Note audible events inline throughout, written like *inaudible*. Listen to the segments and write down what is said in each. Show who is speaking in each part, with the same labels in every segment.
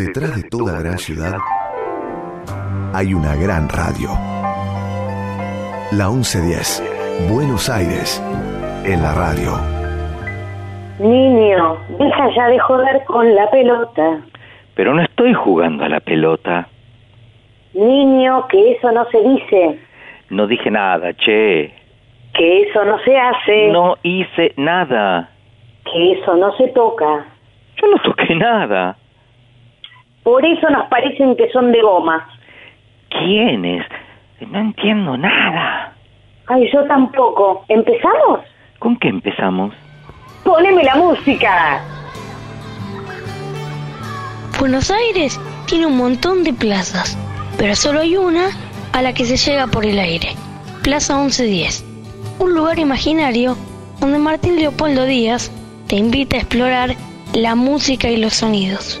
Speaker 1: Detrás de toda gran ciudad hay una gran radio. La 1110, Buenos Aires, en la radio.
Speaker 2: Niño, deja ya de joder con la pelota.
Speaker 3: Pero no estoy jugando a la pelota.
Speaker 2: Niño, que eso no se dice.
Speaker 3: No dije nada, che.
Speaker 2: Que eso no se hace.
Speaker 3: No hice nada.
Speaker 2: Que eso no se toca.
Speaker 3: Yo no toqué nada.
Speaker 2: Por eso nos parecen que son de goma.
Speaker 3: ¿Quiénes? No entiendo nada.
Speaker 2: Ay, yo tampoco. ¿Empezamos?
Speaker 3: ¿Con qué empezamos?
Speaker 2: Poneme la música.
Speaker 4: Buenos Aires tiene un montón de plazas, pero solo hay una a la que se llega por el aire. Plaza 1110. Un lugar imaginario donde Martín Leopoldo Díaz te invita a explorar la música y los sonidos.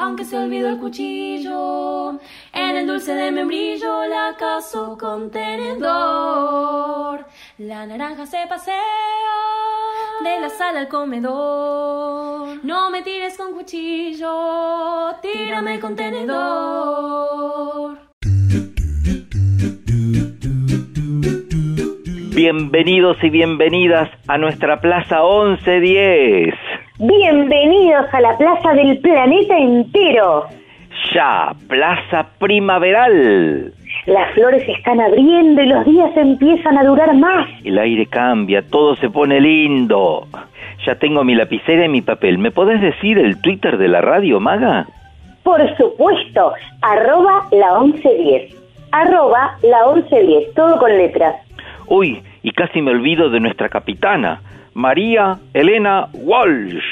Speaker 5: Aunque se olvidó el cuchillo, en el dulce de membrillo la caso con tenedor. La naranja se pasea de la sala al comedor. No me tires con cuchillo, tírame con tenedor.
Speaker 3: Bienvenidos y bienvenidas a nuestra Plaza 1110.
Speaker 2: Bienvenidos a la plaza del planeta entero.
Speaker 3: Ya, Plaza Primaveral.
Speaker 2: Las flores se están abriendo y los días empiezan a durar más.
Speaker 3: El aire cambia, todo se pone lindo. Ya tengo mi lapicera y mi papel. ¿Me podés decir el Twitter de la radio, Maga?
Speaker 2: Por supuesto, arroba la 1110. Arroba la 1110, todo con letras.
Speaker 3: Uy, y casi me olvido de nuestra capitana, María Elena Walsh.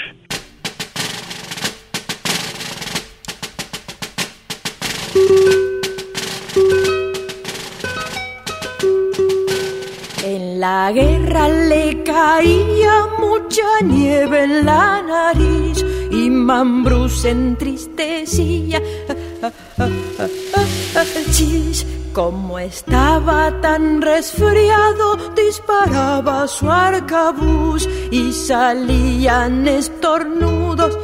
Speaker 6: En la guerra le caía mucha nieve en la nariz y Mambrú se entristecía. Chis, como estaba tan resfriado, disparaba su arcabuz y salían estornudos.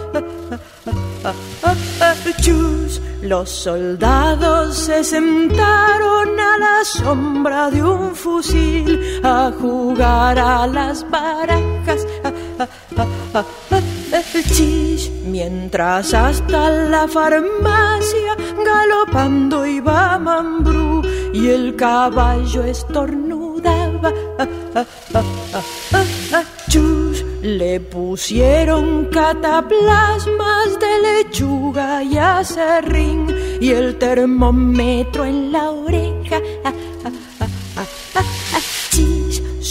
Speaker 6: Chus, los soldados se sentaron a la sombra de un fusil a jugar a las barajas. Chis, mientras hasta la farmacia galopando iba Mambrú y el caballo estornudaba. Chus, le pusieron cataplasmas de lechuga y acerrín y el termómetro en la oreja.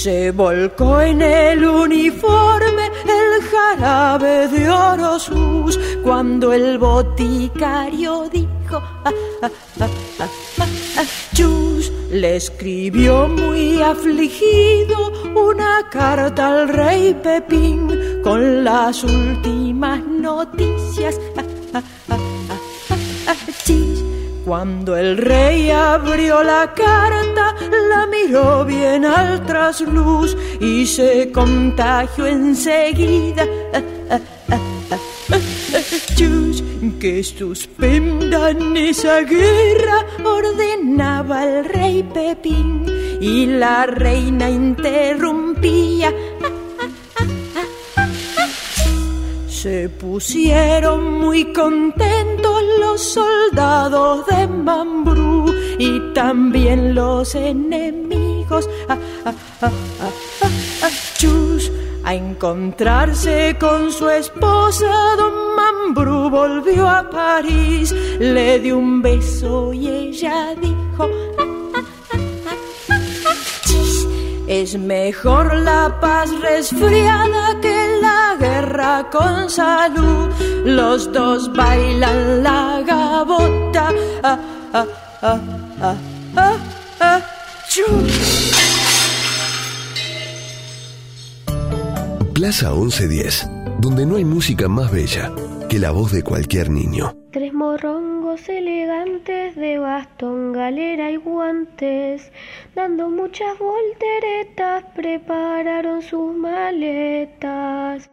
Speaker 6: Se volcó en el uniforme el jarabe de Orosus cuando el boticario dijo Chus le escribió muy afligido una carta al rey Pepín con las últimas noticias. Chis, cuando el rey abrió la carta, la miró bien al trasluz y se contagió enseguida. Chus, que suspendan esa guerra, ordenaba el rey Pepín y la reina interrumpía. Se pusieron muy contentos los soldados de Mambrú y también los enemigos. Chus, a encontrarse con su esposa, don Mambrú volvió a París, le dio un beso y ella dijo. Es mejor la paz resfriada que la guerra con salud. Los dos bailan la gabota. Ah, ah, ah,
Speaker 1: Plaza 1110, donde no hay música más bella que la voz de cualquier niño.
Speaker 7: Tres morrongos elegantes de bastón, galera y guantes, dando muchas volteretas, prepararon sus maletas.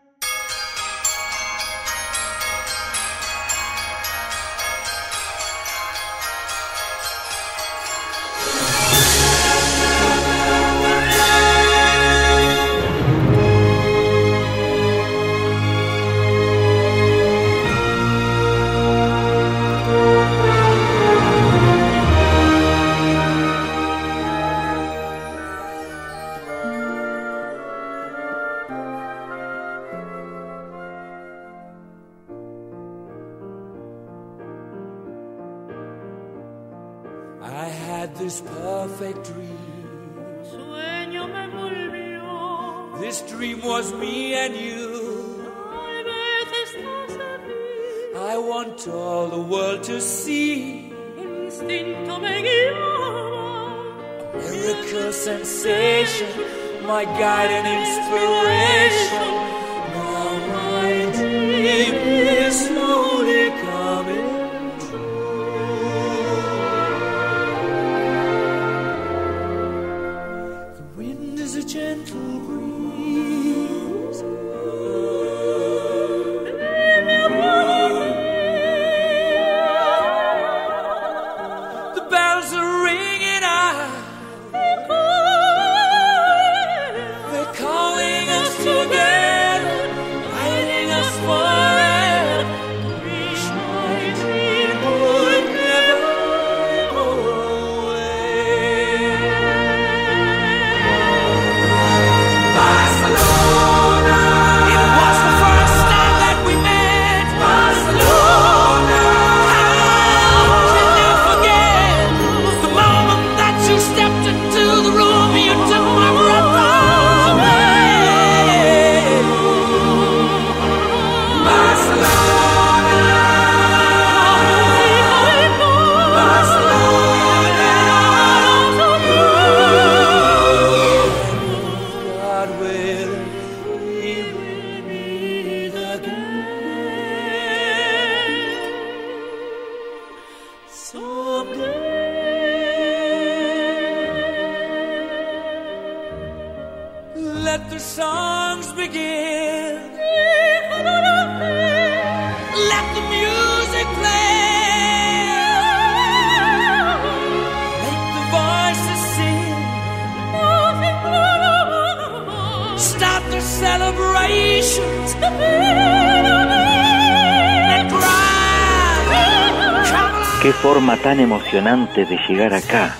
Speaker 3: Tan emocionante de llegar acá.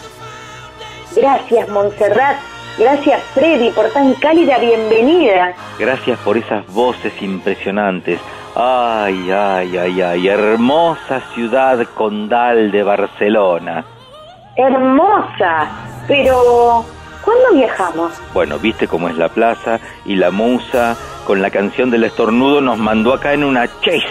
Speaker 2: Gracias, Montserrat. Gracias, Freddy, por tan cálida bienvenida.
Speaker 3: Gracias por esas voces impresionantes. Ay, ay, ay, ay, hermosa ciudad condal de Barcelona.
Speaker 2: Hermosa, pero ¿cuándo viajamos?
Speaker 3: Bueno, viste cómo es la plaza y la musa con la canción del estornudo nos mandó acá en una chase.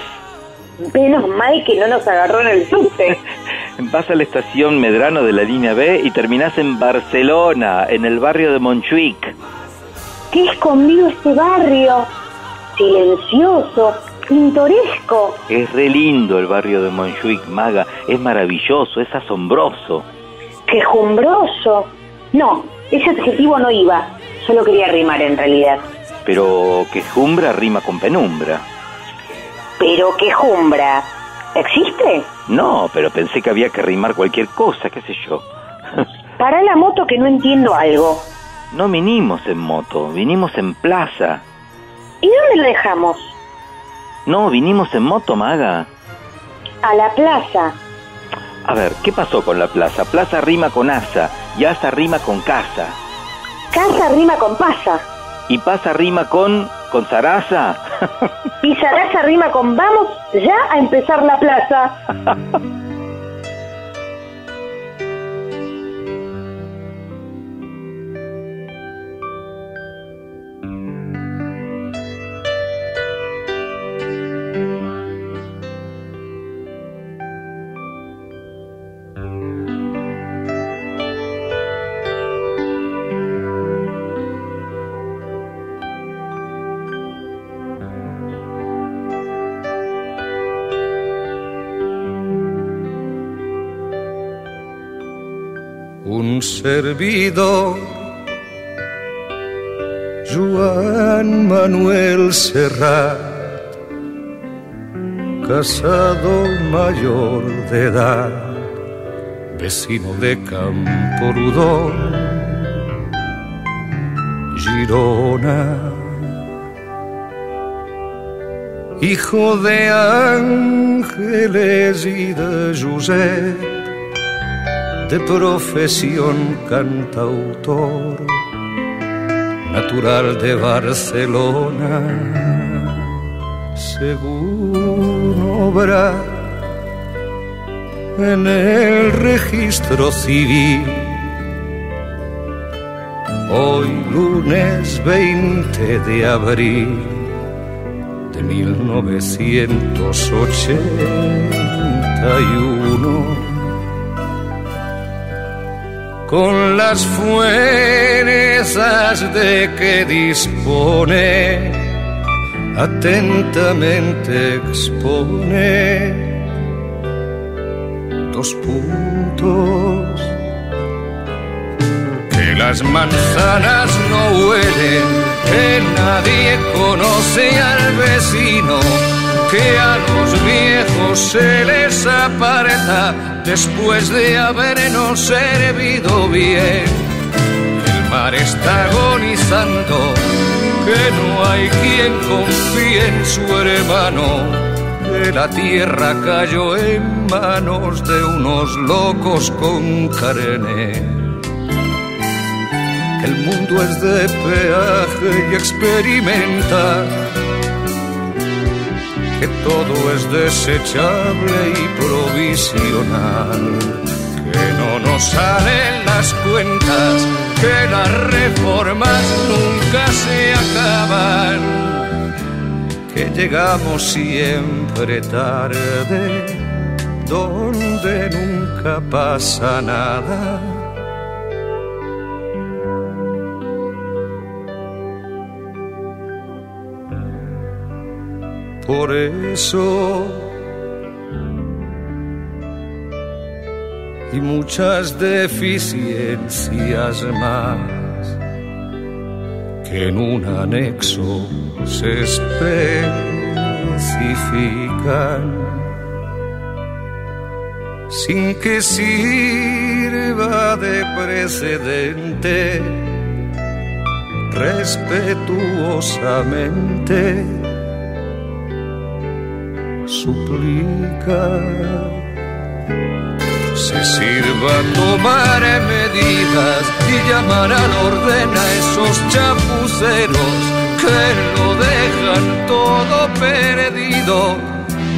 Speaker 2: Menos mal que no nos agarró en el subte. *laughs*
Speaker 3: Vas a la estación Medrano de la línea B y terminás en Barcelona, en el barrio de Montjuic.
Speaker 2: Qué escondido este barrio, silencioso, pintoresco.
Speaker 3: Es re lindo el barrio de Montjuic, Maga, es maravilloso, es asombroso.
Speaker 2: Quejumbroso. No, ese adjetivo no iba, solo quería rimar en realidad.
Speaker 3: Pero quejumbra rima con penumbra.
Speaker 2: Pero quejumbra ¿Existe?
Speaker 3: No, pero pensé que había que rimar cualquier cosa, qué sé yo. *laughs*
Speaker 2: Para la moto que no entiendo algo.
Speaker 3: No vinimos en moto, vinimos en plaza.
Speaker 2: ¿Y dónde lo dejamos?
Speaker 3: No, vinimos en moto, maga.
Speaker 2: A la plaza.
Speaker 3: A ver, ¿qué pasó con la plaza? Plaza rima con asa y asa rima con casa.
Speaker 2: Casa rima con pasa.
Speaker 3: Y pasa rima con con Sarasa.
Speaker 2: y Sarasa rima con vamos ya a empezar la plaza. *laughs*
Speaker 8: servidor. Juan Manuel Serrat, casado mayor de edad, vecino de Camporudón, Girona hijo de ángeles y de José, de profesión cantautor, natural de Barcelona, según obra en el registro civil. Hoy lunes 20 de abril de 1981 con las fuerzas de que dispone, atentamente expone dos puntos. Que las manzanas no huelen que nadie conoce al vecino, que a los viejos se les aparta después de habernos servido bien. El mar está agonizando, que no hay quien confíe en su hermano. Que la tierra cayó en manos de unos locos con carne el mundo es de peaje y experimenta que todo es desechable y provisional, que no nos salen las cuentas, que las reformas nunca se acaban, que llegamos siempre tarde, donde nunca pasa nada Por eso. Y muchas deficiencias más que en un anexo se especifican. Sin que sirva de precedente respetuosamente suplica se sirva tomar medidas y llamar al orden a esos chapuceros que lo dejan todo perdido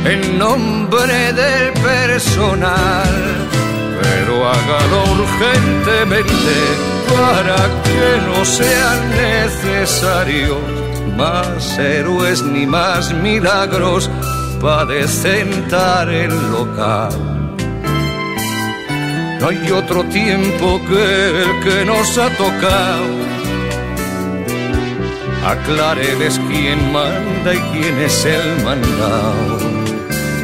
Speaker 8: en nombre del personal. Pero hágalo urgentemente para que no sean necesarios más héroes ni más milagros para decentar el local. No hay otro tiempo que el que nos ha tocado. Acláreles quién manda y quién es el mandado.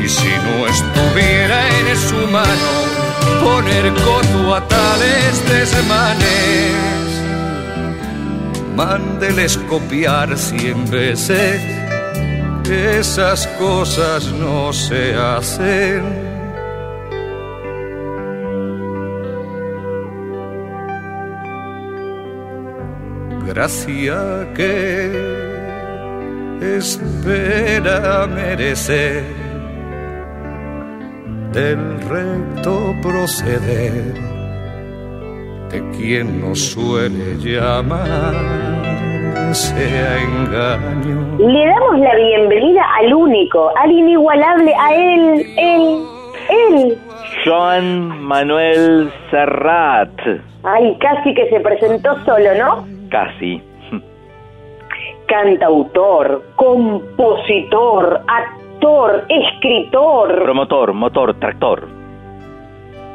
Speaker 8: Y si no estuviera en su mano poner coto a tales desmanes, mándeles copiar cien veces esas cosas no se hacen. Gracia que espera merecer del recto proceder de quien nos suele llamar sea engaño.
Speaker 2: Le damos la bienvenida al único, al inigualable, a él, él, él.
Speaker 3: Joan Manuel Serrat.
Speaker 2: Ay, casi que se presentó solo, ¿no?
Speaker 3: Casi.
Speaker 2: Cantautor, compositor, actor, escritor.
Speaker 3: Promotor, motor, tractor.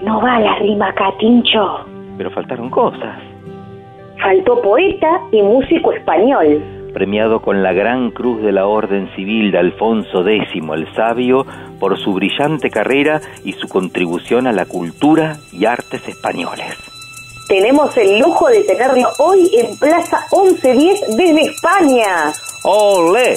Speaker 2: No va la rima, Catincho.
Speaker 3: Pero faltaron cosas.
Speaker 2: Faltó poeta y músico español.
Speaker 3: Premiado con la Gran Cruz de la Orden Civil de Alfonso X el Sabio por su brillante carrera y su contribución a la cultura y artes españoles.
Speaker 2: tenemos el lujo de tenerlo hoy en Plaza 1110 desde España.
Speaker 3: ¡Ole!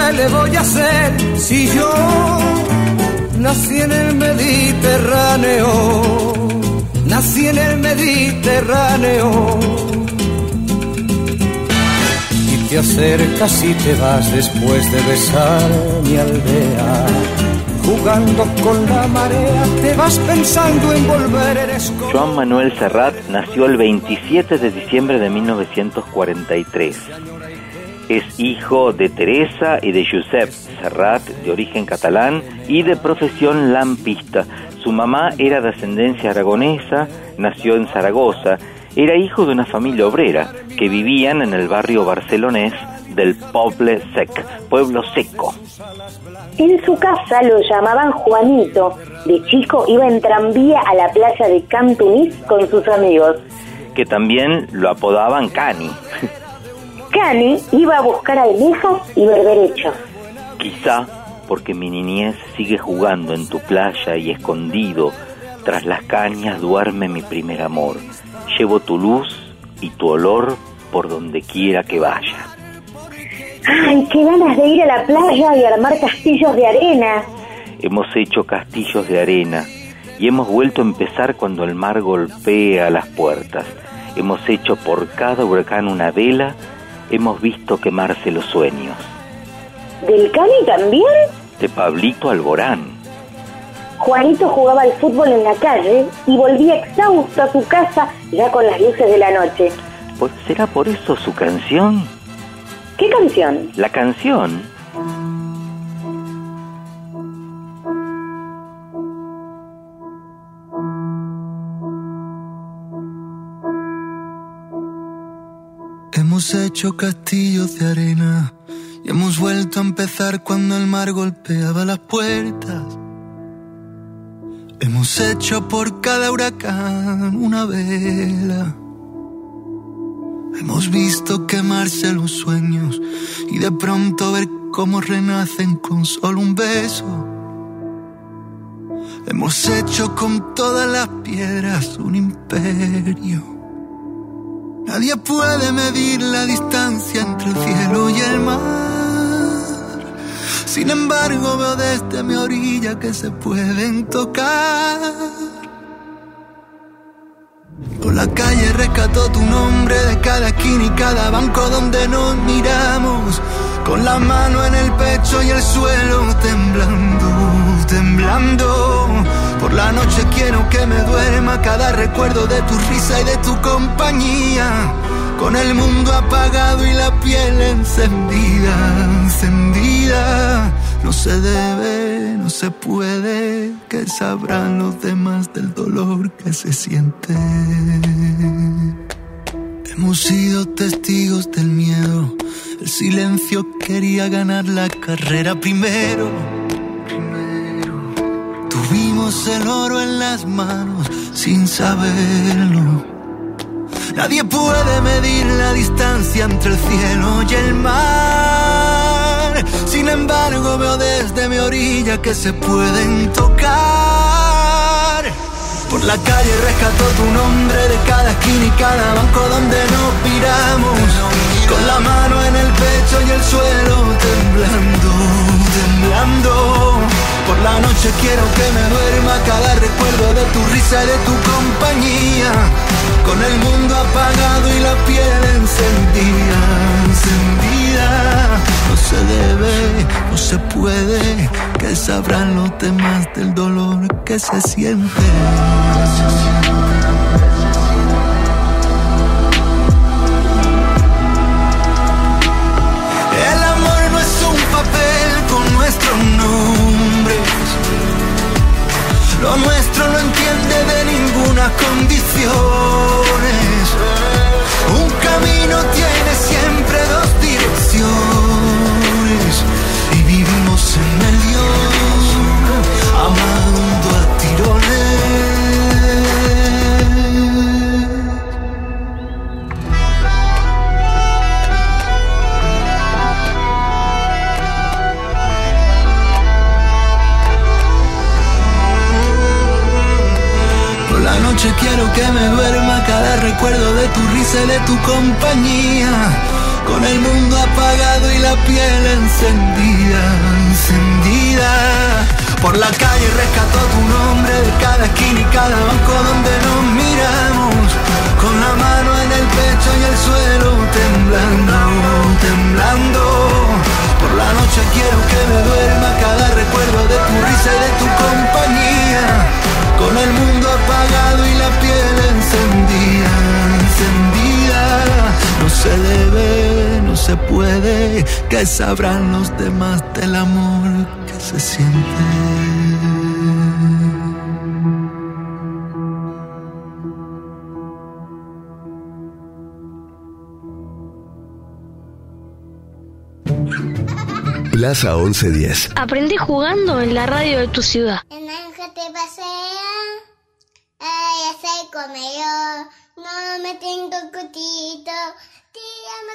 Speaker 8: ¿Qué le voy a hacer si yo nací en el Mediterráneo? Nací en el Mediterráneo. Y te acercas y te vas después de besar mi aldea. Jugando con la marea, te vas pensando en volver, eres como...
Speaker 3: Joan Manuel Serrat nació el 27 de diciembre de 1943. Es hijo de Teresa y de Josep Serrat, de origen catalán y de profesión lampista. Su mamá era de ascendencia aragonesa, nació en Zaragoza, era hijo de una familia obrera que vivían en el barrio barcelonés del Poble Sec, pueblo seco.
Speaker 2: En su casa lo llamaban Juanito. De chico iba en tranvía a la playa de Cantunis con sus amigos.
Speaker 3: que también lo apodaban Cani.
Speaker 2: Cani iba a buscar almejas y berberechos.
Speaker 3: Quizá porque mi niñez sigue jugando en tu playa y escondido tras las cañas duerme mi primer amor. Llevo tu luz y tu olor por donde quiera que vaya.
Speaker 2: ¡Ay, qué ganas de ir a la playa y armar castillos de arena!
Speaker 3: Hemos hecho castillos de arena y hemos vuelto a empezar cuando el mar golpea las puertas. Hemos hecho por cada huracán una vela, hemos visto quemarse los sueños.
Speaker 2: ¿Del Cani también?
Speaker 3: De Pablito Alborán.
Speaker 2: Juanito jugaba al fútbol en la calle y volvía exhausto a su casa ya con las luces de la noche.
Speaker 3: Pues, ¿Será por eso su canción?
Speaker 2: ¿Qué canción?
Speaker 3: La canción
Speaker 9: hecho castillos de arena y hemos vuelto a empezar cuando el mar golpeaba las puertas. Hemos hecho por cada huracán una vela. Hemos visto quemarse los sueños y de pronto ver cómo renacen con solo un beso. Hemos hecho con todas las piedras un imperio. Nadie puede medir la distancia entre el cielo y el mar. Sin embargo, veo desde mi orilla que se pueden tocar. Por la calle rescató tu nombre de cada esquina y cada banco donde nos miramos. Con la mano en el pecho y el suelo temblando, temblando. Por la noche quiero que me duerma cada recuerdo de tu risa y de tu compañía. Con el mundo apagado y la piel encendida, encendida. No se debe, no se puede, que sabrán los demás del dolor que se siente. Hemos sido testigos del miedo. El silencio quería ganar la carrera primero. Tuvimos el oro en las manos sin saberlo. Nadie puede medir la distancia entre el cielo y el mar. Sin embargo, veo desde mi orilla que se pueden tocar. Por la calle rescató tu nombre de cada esquina y cada banco donde nos miramos. Con la mano en el pecho y el suelo temblando, Por la noche quiero que me duerma cada recuerdo de tu risa y de tu compañía. Con el mundo apagado y la piel encendida, encendida. No se debe, no se puede, que sabrán los demás del dolor que se siente. Lo nuestro no entiende de ninguna condiciones. Un camino tiene siempre noche quiero que me duerma cada recuerdo de tu risa y de tu compañía. Con el mundo apagado y la piel encendida, encendida. Por la calle rescató tu nombre de cada esquina y cada banco donde nos miramos. Con la mano en el pecho y el suelo temblando, temblando. Por la noche quiero que me duerma cada recuerdo de tu risa y de tu compañía. Con el mundo apagado se puede, que sabrán los demás del amor que se siente.
Speaker 1: Plaza 1110.
Speaker 4: Aprendí jugando en la radio de tu ciudad.
Speaker 10: El ángel te pasea, ay, ese comedor, no me tengo cutito, tírame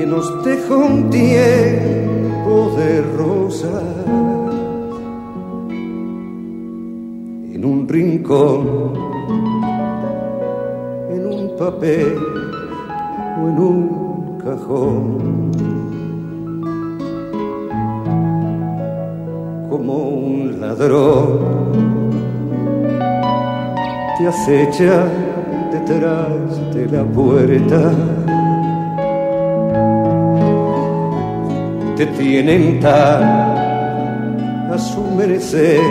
Speaker 8: que nos deja un tiempo de rosas en un rincón, en un papel o en un cajón. Como un ladrón te acecha detrás de la puerta. Te tienen tan a su merecer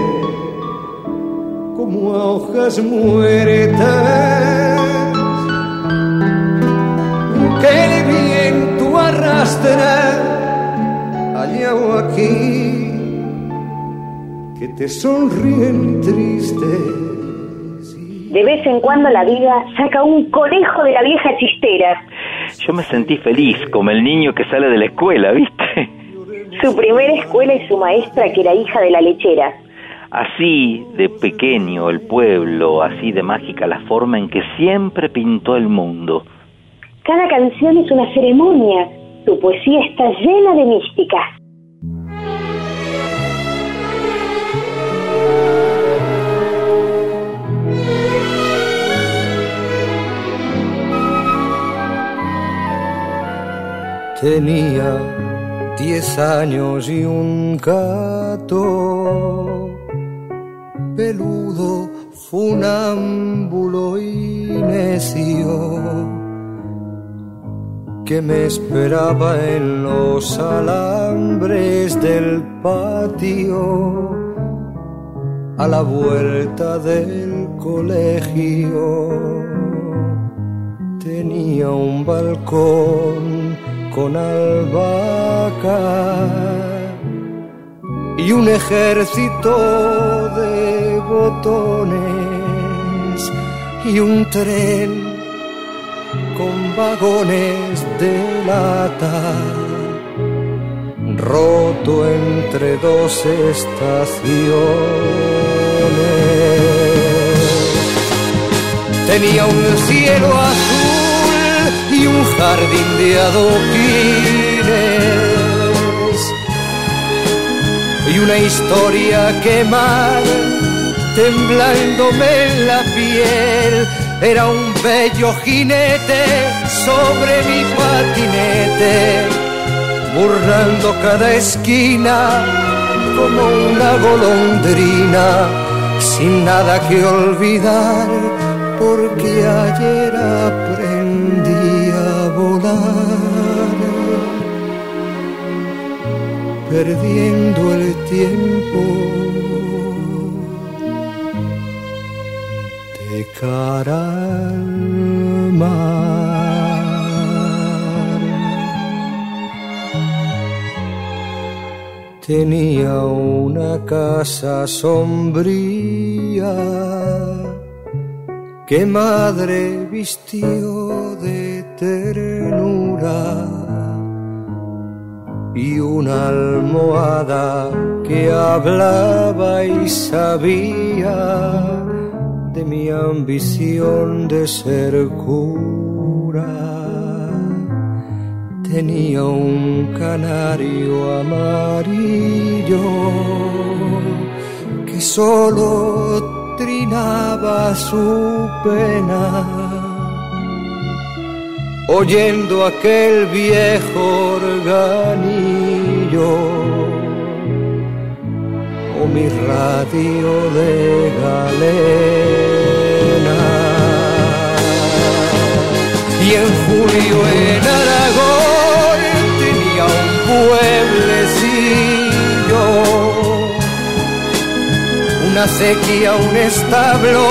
Speaker 8: como a hojas muertas que el viento arrastra allá o aquí que te sonríen tristes
Speaker 2: De vez en cuando la vida saca un conejo de la vieja chistera.
Speaker 3: Yo me sentí feliz, como el niño que sale de la escuela, ¿viste?
Speaker 2: Su primera escuela y su maestra, que era hija de la lechera.
Speaker 3: Así de pequeño el pueblo, así de mágica la forma en que siempre pintó el mundo.
Speaker 2: Cada canción es una ceremonia. Su poesía está llena de mística.
Speaker 8: Tenía diez años y un gato peludo, funámbulo y necio que me esperaba en los alambres del patio a la vuelta del colegio. Tenía un balcón con albahaca y un ejército de botones y un tren con vagones de lata, roto entre dos estaciones. Tenía un cielo azul y un jardín de adoquines. Y una historia quemar temblándome en la piel. Era un bello jinete sobre mi patinete, burlando cada esquina como una golondrina, sin nada que olvidar, porque ayer aprendí perdiendo el tiempo. Cara Tenía una casa sombría que madre vistió de ternura y una almohada que hablaba y sabía de mi ambición de ser cura. Tenía un canario amarillo que solo trinaba su pena, oyendo aquel viejo organillo mi radio de galena. Y en julio en Aragón tenía un pueblecillo, una sequía, un establo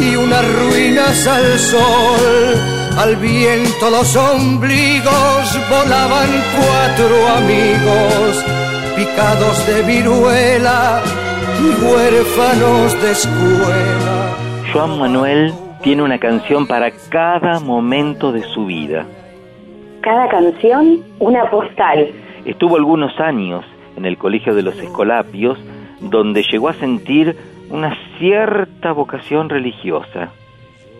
Speaker 8: y unas ruinas al sol. Al viento los ombligos volaban cuatro amigos picados de viruela y huérfanos de escuela.
Speaker 3: Juan Manuel tiene una canción para cada momento de su vida.
Speaker 2: Cada canción una postal.
Speaker 3: Estuvo algunos años en el Colegio de los Escolapios, donde llegó a sentir una cierta vocación religiosa.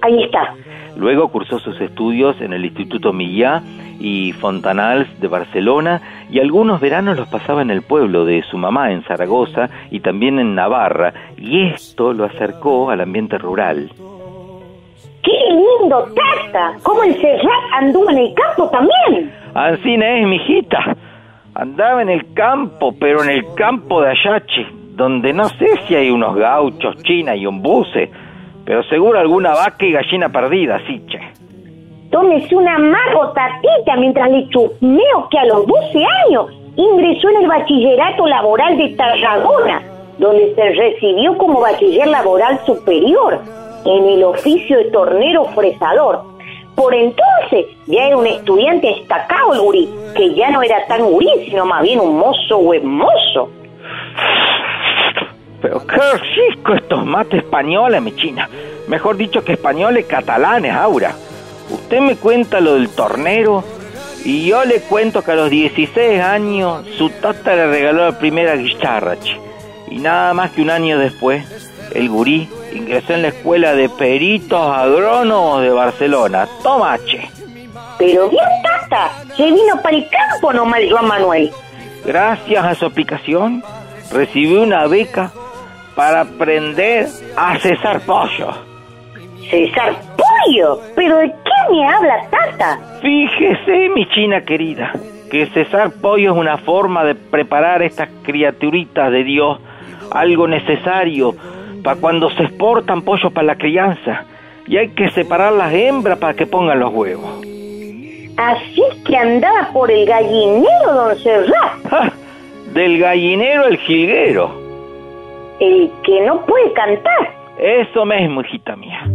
Speaker 2: Ahí está.
Speaker 3: Luego cursó sus estudios en el Instituto Millá y Fontanals de Barcelona y algunos veranos los pasaba en el pueblo de su mamá en Zaragoza y también en Navarra y esto lo acercó al ambiente rural.
Speaker 2: ¡Qué lindo, Tata! ¿Cómo el Serrat anduvo en el campo también?
Speaker 3: Así es, mijita. Andaba en el campo, pero en el campo de Ayache, donde no sé si hay unos gauchos, chinas y un buce pero seguro alguna vaca y gallina perdida, sí, che.
Speaker 2: Tómese una tatita mientras le chusmeo que a los 12 años ingresó en el bachillerato laboral de Tarragona, donde se recibió como bachiller laboral superior en el oficio de tornero fresador. Por entonces ya era un estudiante destacado el gurí, que ya no era tan gurí, sino más bien un mozo o mozo.
Speaker 3: Pero qué rico estos mates españoles, mi china. Mejor dicho que españoles catalanes, Aura. Usted me cuenta lo del tornero y yo le cuento que a los 16 años su tata le regaló la primera guitarra, Y nada más que un año después, el gurí ingresó en la escuela de peritos agrónomos de Barcelona. Toma, che.
Speaker 2: Pero bien, tata, se vino para el campo nomás Juan Manuel.
Speaker 3: Gracias a su aplicación, recibió una beca para aprender a cesar pollo.
Speaker 2: ¿Cesar pollo? ¿Pero de qué me habla tata?
Speaker 3: Fíjese, mi china querida, que cesar pollo es una forma de preparar estas criaturitas de Dios, algo necesario para cuando se exportan pollos para la crianza. Y hay que separar las hembras para que pongan los huevos.
Speaker 2: Así que andaba por el gallinero, don Serrat. *laughs*
Speaker 3: Del gallinero el jilguero.
Speaker 2: El que no puede cantar.
Speaker 3: Eso mismo, hijita mía.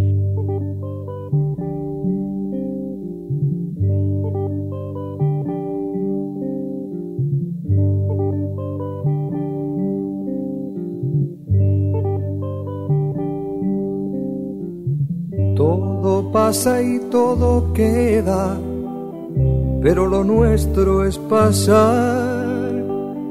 Speaker 8: Todo pasa y todo queda, pero lo nuestro es pasar,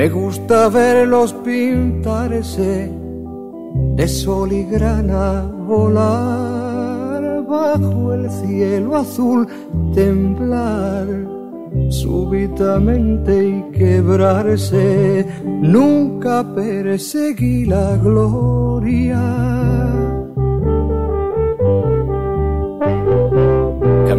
Speaker 8: Me gusta verlos pintarse de sol y grana volar bajo el cielo azul, temblar súbitamente y quebrarse. Nunca perseguí la gloria.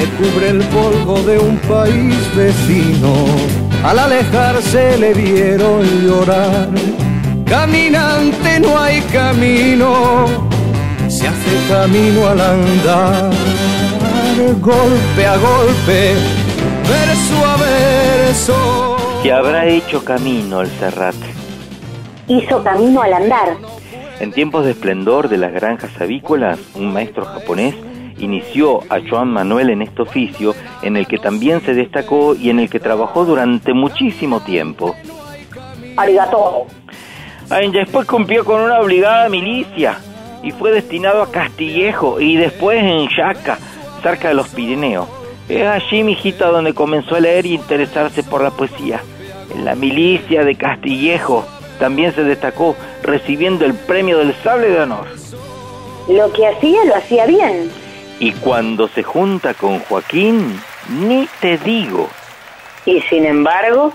Speaker 11: que cubre el polvo de un país vecino. Al alejarse le vieron llorar. Caminante no hay camino, se hace camino al andar. Golpe a golpe, verso a verso.
Speaker 3: Se habrá hecho camino el Serrat.
Speaker 2: Hizo camino al andar.
Speaker 3: En tiempos de esplendor de las granjas avícolas, un maestro japonés inició a Joan Manuel en este oficio en el que también se destacó y en el que trabajó durante muchísimo tiempo.
Speaker 2: Arigato.
Speaker 3: Ay, después cumplió con una obligada milicia y fue destinado a Castillejo y después en Yaca, cerca de los Pirineos. Es allí, mijita, donde comenzó a leer y interesarse por la poesía. En la milicia de Castillejo también se destacó recibiendo el premio del Sable de Honor.
Speaker 2: Lo que hacía lo hacía bien.
Speaker 3: Y cuando se junta con Joaquín, ni te digo.
Speaker 2: Y sin embargo,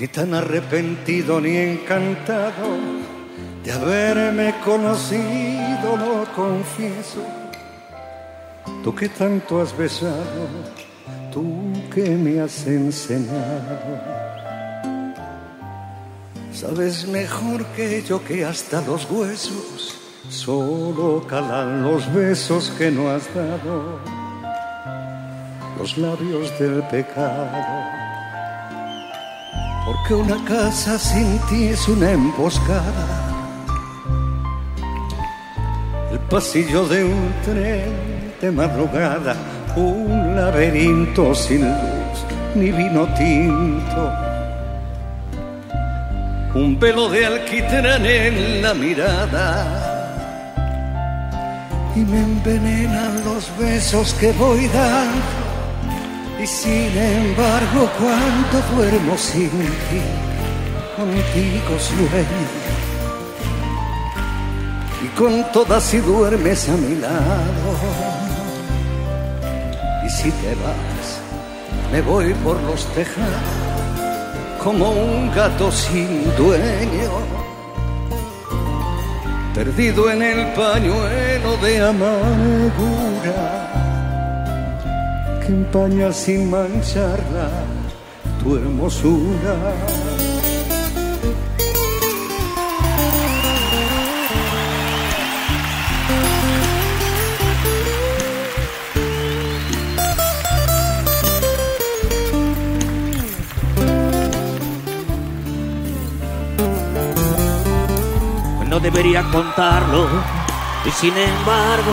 Speaker 8: ni tan arrepentido ni encantado de haberme conocido, lo confieso. Tú que tanto has besado, tú que me has enseñado. Sabes mejor que yo que hasta los huesos solo calan los besos que no has dado, los labios del pecado porque una casa sin ti es una emboscada. El pasillo de un tren de madrugada, un laberinto sin luz ni vino tinto. Un velo de alquitrán en la mirada y me envenenan los besos que voy dando. Y sin embargo, cuando duermo sin ti, contigo sueño. Y con todas si duermes a mi lado. Y si te vas, me voy por los tejados como un gato sin dueño, perdido en el pañuelo de amargura que empaña sin mancharla tu hermosura.
Speaker 12: no debería contarlo y sin embargo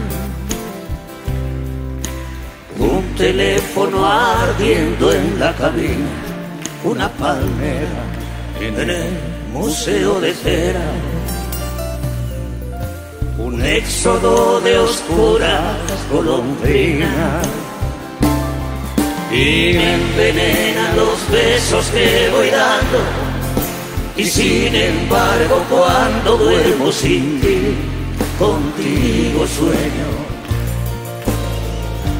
Speaker 12: Un teléfono ardiendo en la cabina, una palmera en el museo de cera. Un éxodo de oscuras golondrinas. Y me envenenan los besos que voy dando y sin embargo cuando duermo sin ti, contigo sueño.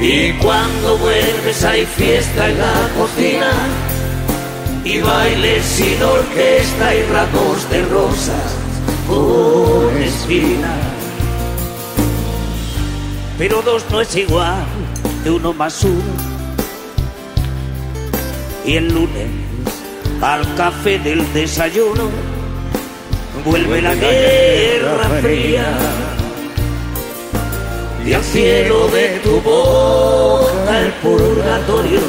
Speaker 12: Y cuando vuelves hay fiesta en la cocina y bailes sin orquesta y ramos de rosas con espina. Pero dos no es igual que uno más uno. Y el lunes al café del desayuno vuelve la guerra fría y al cielo de tu boca el purgatorio.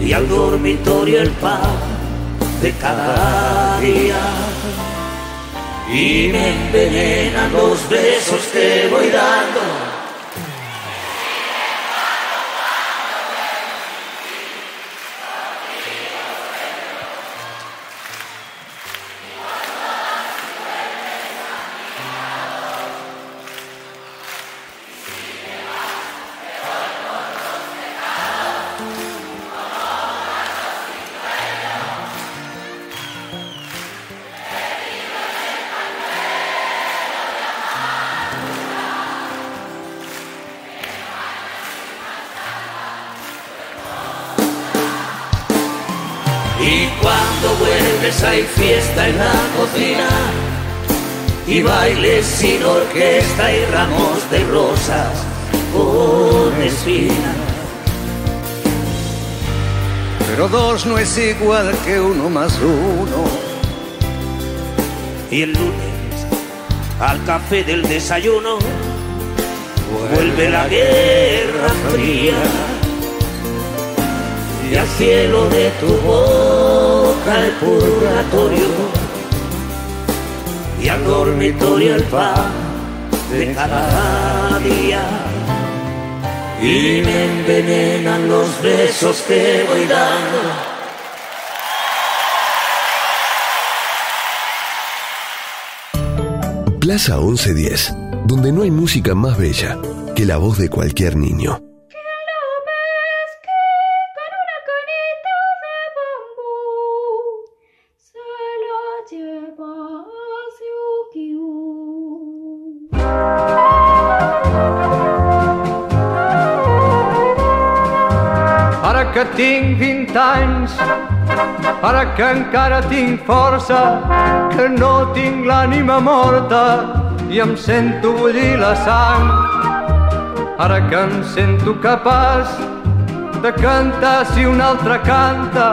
Speaker 12: Y al dormitorio el pan de cada día. Y me envenenan los besos que voy dando bailes sin orquesta y ramos de rosas con espinas.
Speaker 8: Pero dos no es igual que uno más uno.
Speaker 12: Y el lunes al café del desayuno vuelve la guerra fría y al cielo de tu boca el purgatorio y al dormitorio el pan de cada día. Y me envenenan los besos que voy dando.
Speaker 13: Plaza 1110, donde no hay música más bella que la voz de cualquier niño.
Speaker 8: Tinc 20 anys, ara que encara tinc força, que no tinc l'ànima morta i em sento bullir la sang. Ara que em sento capaç de cantar si un altre canta,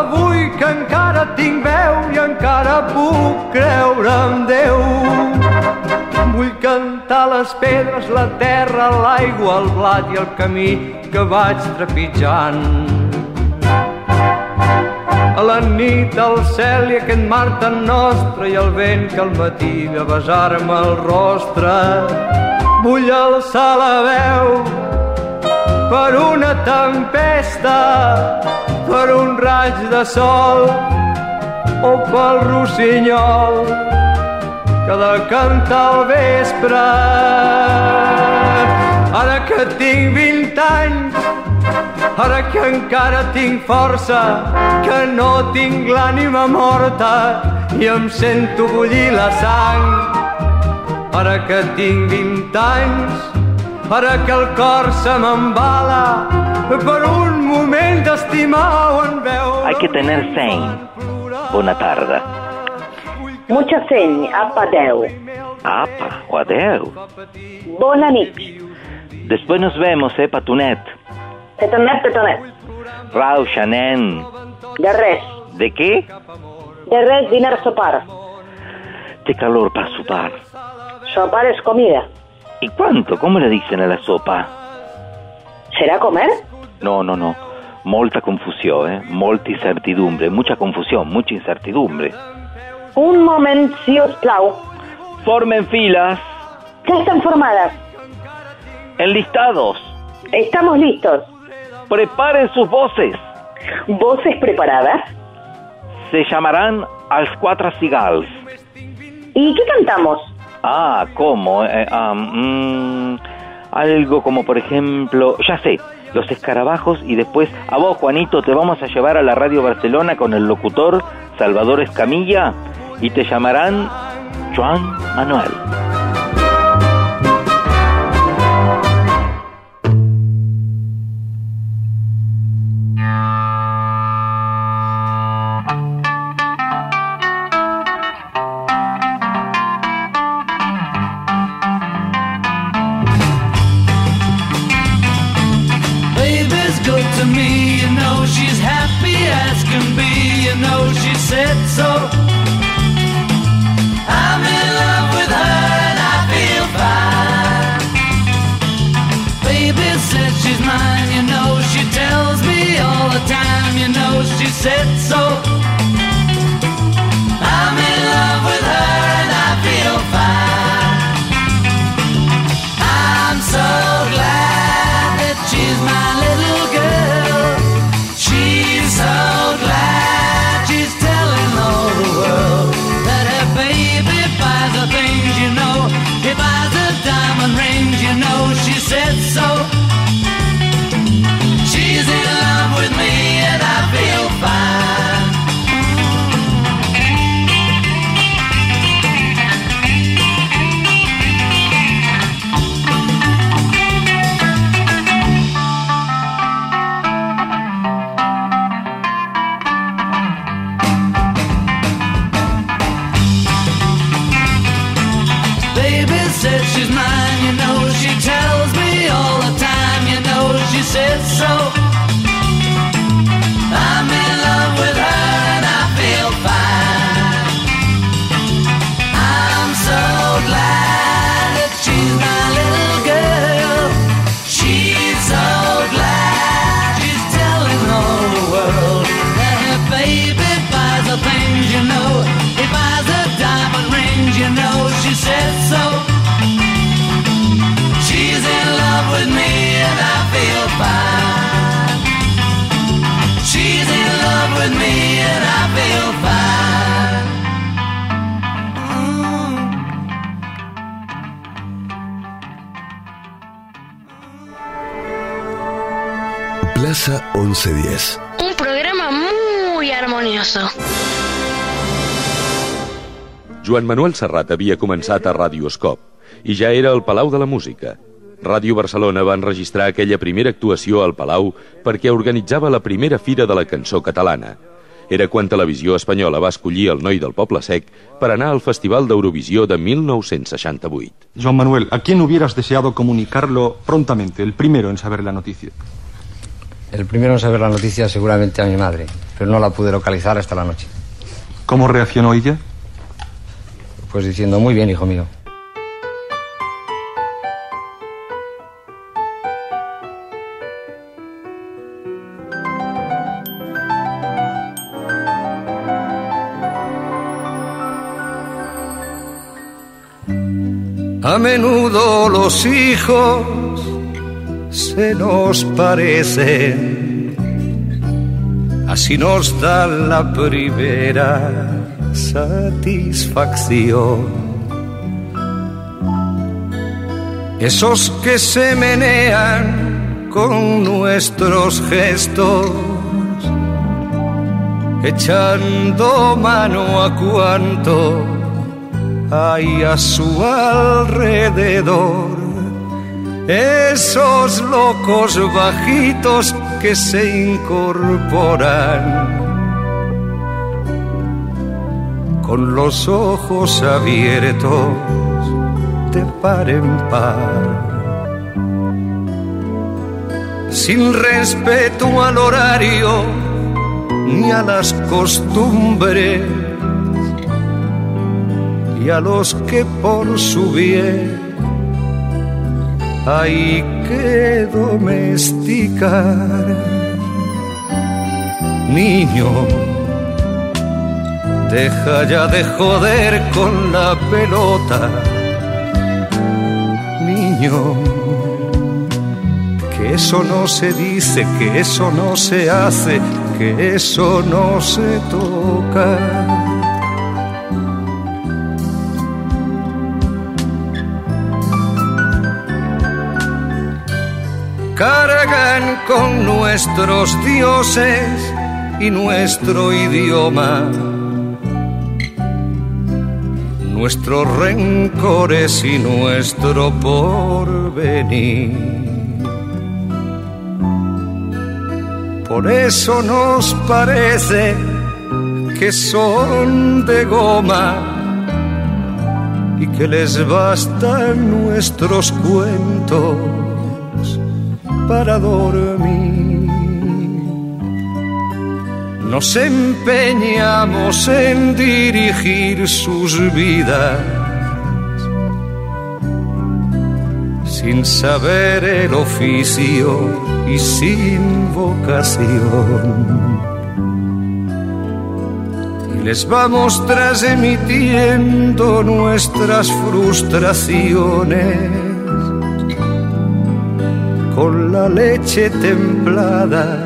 Speaker 8: avui que encara tinc veu i encara puc creure en Déu. Vull cantar les pedres, la terra, l'aigua, el blat i el camí que vaig trepitjant. A la nit, al cel i aquest mar tan nostre i el vent que al matí ve a besar-me el rostre. Vull alçar la veu per una tempesta, per un raig de sol o pel rossinyol que cantar al vespre. Ara que tinc 20 anys, ara que encara tinc força, que no tinc l'ànima morta i em sento bullir la sang. Ara que tinc 20 anys, ara que el cor se m'embala per un moment d'estimar o en veure...
Speaker 3: Hay que tener seny. Bona tarda.
Speaker 2: Mucha seny, apa Déu.
Speaker 3: Apa, o adeu.
Speaker 2: Nit.
Speaker 3: Después nos vemos, eh, Patunet.
Speaker 2: Petonet, petonet.
Speaker 3: Rauxa, nen.
Speaker 2: De res.
Speaker 3: ¿De qué?
Speaker 2: De res, dinar, sopar.
Speaker 3: Qué calor para sopar.
Speaker 2: Sopar es comida.
Speaker 3: ¿Y cuánto? ¿Cómo le dicen a la sopa?
Speaker 2: ¿Será comer?
Speaker 3: No, no, no. Molta confusión, eh. Molta incertidumbre. Mucha confusión, mucha incertidumbre.
Speaker 2: Un us plau.
Speaker 3: Formen filas.
Speaker 2: Ya están formadas.
Speaker 3: Enlistados.
Speaker 2: Estamos listos.
Speaker 3: Preparen sus voces.
Speaker 2: ¿Voces preparadas?
Speaker 3: Se llamarán als Cuatro Cigals.
Speaker 2: ¿Y qué cantamos?
Speaker 3: Ah, ¿cómo? Eh, ah, mm, algo como, por ejemplo, ya sé, los escarabajos y después a vos, Juanito, te vamos a llevar a la Radio Barcelona con el locutor Salvador Escamilla y te llamarán Juan Manuel.
Speaker 7: Baby's good to me, you know she's happy as can be, you know she said so. Said so.
Speaker 14: Joan Manuel Serrat havia començat a Radioscop i ja era al Palau de la Música. Ràdio Barcelona va enregistrar aquella primera actuació al Palau perquè organitzava la primera fira de la cançó catalana. Era quan Televisió Espanyola va escollir el noi del Poble Sec per anar al Festival d'Eurovisió de 1968.
Speaker 15: Joan Manuel, ¿a quién hubieras deseado comunicarlo prontamente, el primero en saber la noticia?
Speaker 11: El primero en saber la noticia seguramente a mi madre, pero no la pude localizar hasta la noche.
Speaker 15: ¿Cómo reaccionó ella?
Speaker 11: Pues diciendo, muy bien, hijo mío.
Speaker 8: A menudo los hijos se nos parecen, así nos da la primera satisfacción. Esos que se menean con nuestros gestos, echando mano a cuanto hay a su alrededor. Esos locos bajitos que se incorporan con los ojos abiertos de par en par. Sin respeto al horario ni a las costumbres y a los que por su bien hay que domesticar. Niño, deja ya de joder con la pelota. Niño, que eso no se dice, que eso no se hace, que eso no se toca. cargan con nuestros dioses y nuestro idioma, nuestros rencores y nuestro porvenir. Por eso nos parece que son de goma y que les bastan nuestros cuentos para dormir. Nos empeñamos en dirigir sus vidas sin saber el oficio y sin vocación. Y les vamos transmitiendo nuestras frustraciones con la leche templada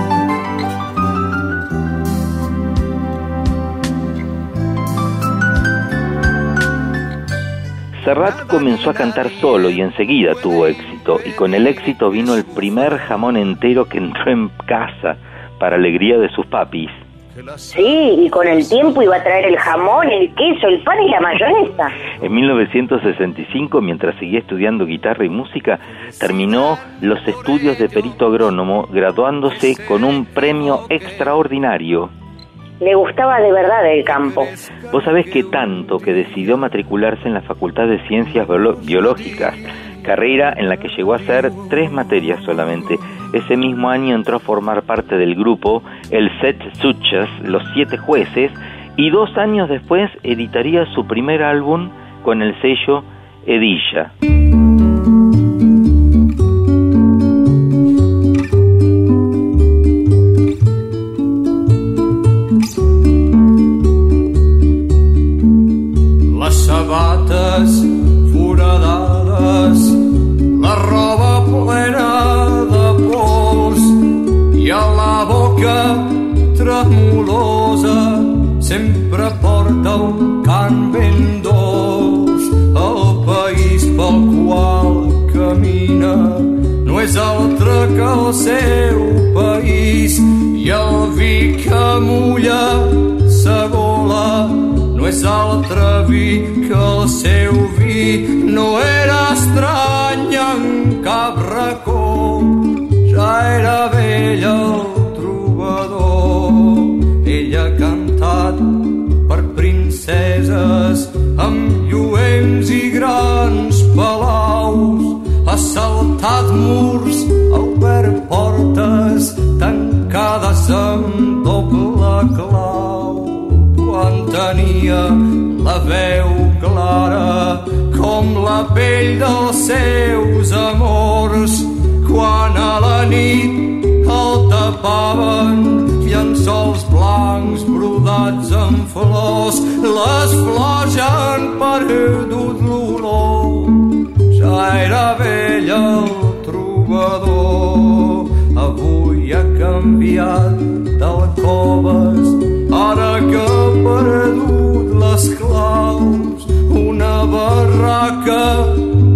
Speaker 3: Serrat comenzó a cantar solo y enseguida tuvo éxito, y con el éxito vino el primer jamón entero que entró en casa, para alegría de sus papis.
Speaker 2: Sí, y con el tiempo iba a traer el jamón, el queso, el pan y la mayonesa.
Speaker 3: En 1965, mientras seguía estudiando guitarra y música, terminó los estudios de perito agrónomo, graduándose con un premio extraordinario.
Speaker 2: Le gustaba de verdad el campo.
Speaker 3: Vos sabés que tanto que decidió matricularse en la Facultad de Ciencias Biológicas, carrera en la que llegó a hacer tres materias solamente. Ese mismo año entró a formar parte del grupo El Set Suchas, Los Siete Jueces, y dos años después editaría su primer álbum con el sello Edilla.
Speaker 16: Barbes foradades, la roba plena de pols i a la boca tremolosa sempre porta un cant ben dolç. El país pel qual camina no és altre que el seu país i el vi que mulla sa és altre vi que el seu vi no era estrany en cap racó. Ja era vell el trobador. Ell ha cantat per princeses amb lluents i grans palaus. Ha saltat murs ha obert portes tancades amb doble clau tenia la veu clara com la pell dels seus amors. Quan a la nit el tapaven llençols blancs brodats amb flors les flors ja han perdut l'olor. Ja era vell el trobador avui ha canviat d'alcoves ara que ha perdut les claus una barraca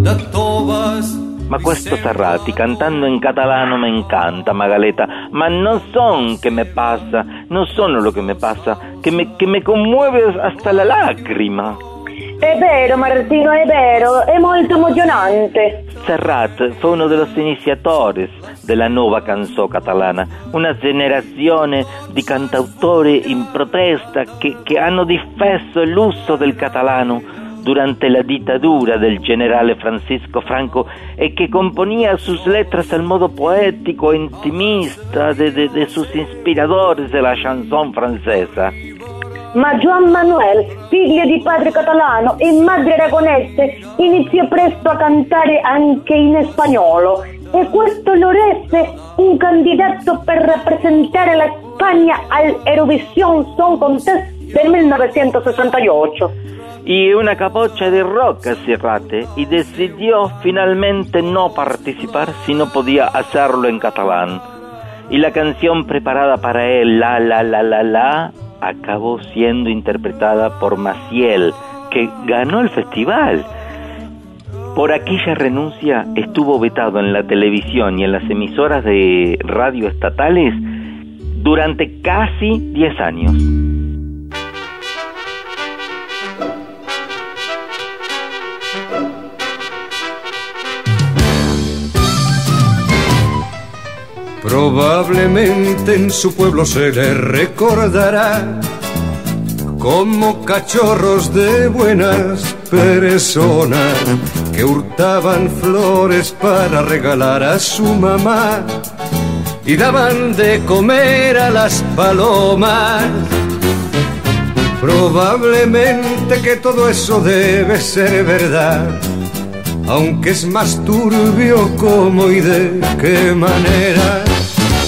Speaker 16: de toves
Speaker 3: Ma questo Sarrati cantando in catalano me encanta, Magaleta, ma non son che me pasa, non sono lo che me pasa, che me, che me conmuove hasta la lacrima.
Speaker 2: È vero, Martino, è vero, è molto emozionante.
Speaker 3: Serrat fue uno de los iniciadores de la nuova canzone catalana, una generazione di cantautori in protesta che, che hanno difeso l'uso del catalano durante la dictadura del generale Francisco Franco e che componía sus letras al modo poético e intimista de, de, de sus inspiradores de la chanson francesa.
Speaker 2: Ma Juan Manuel, figlio di padre catalano e madre aragonese, iniziò presto a cantare anche in spagnolo e questo lo rese un candidato per rappresentare la Spagna al Eurovision Song Contest del 1968.
Speaker 3: y una capocha de rock a Serrate y decidió finalmente no participar si no podía hacerlo en catalán. Y la canción preparada para él, La La La La La, acabó siendo interpretada por Maciel, que ganó el festival. Por aquella renuncia estuvo vetado en la televisión y en las emisoras de radio estatales durante casi 10 años.
Speaker 8: Probablemente en su pueblo se le recordará como cachorros de buenas personas que hurtaban flores para regalar a su mamá y daban de comer a las palomas. Probablemente que todo eso debe ser verdad, aunque es más turbio cómo y de qué manera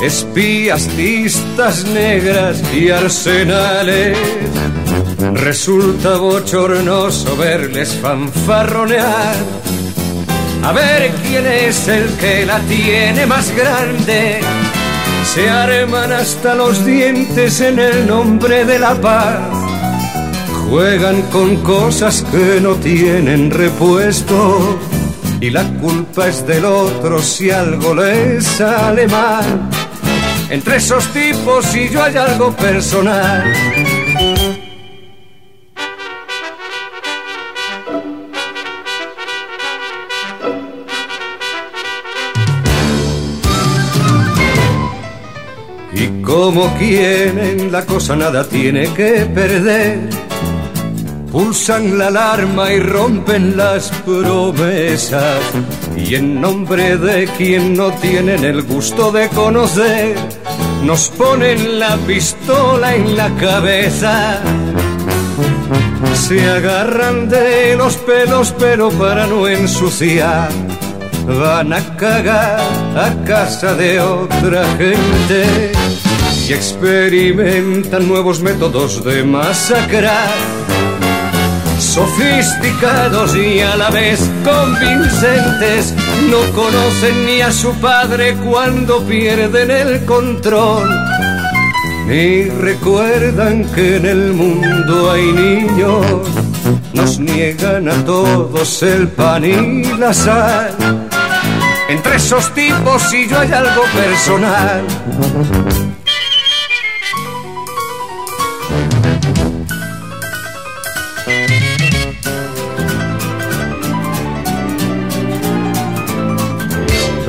Speaker 8: Espías, listas negras y arsenales. Resulta bochornoso verles fanfarronear a ver quién es el que la tiene más grande. se arman hasta los dientes en el nombre de la paz. Juegan con cosas que no tienen repuesto y la culpa es del otro si algo les sale mal. Entre esos tipos y yo hay algo personal. Y como quieren la cosa nada tiene que perder pulsan la alarma y rompen las promesas. Y en nombre de quien no tienen el gusto de conocer, nos ponen la pistola en la cabeza. Se agarran de los pelos pero para no ensuciar, van a cagar a casa de otra gente y experimentan nuevos métodos de masacrar sofisticados y a la vez convincentes, no conocen ni a su padre cuando pierden el control, ni recuerdan que en el mundo hay niños, nos niegan a todos el pan y la sal. Entre esos tipos y yo hay algo personal.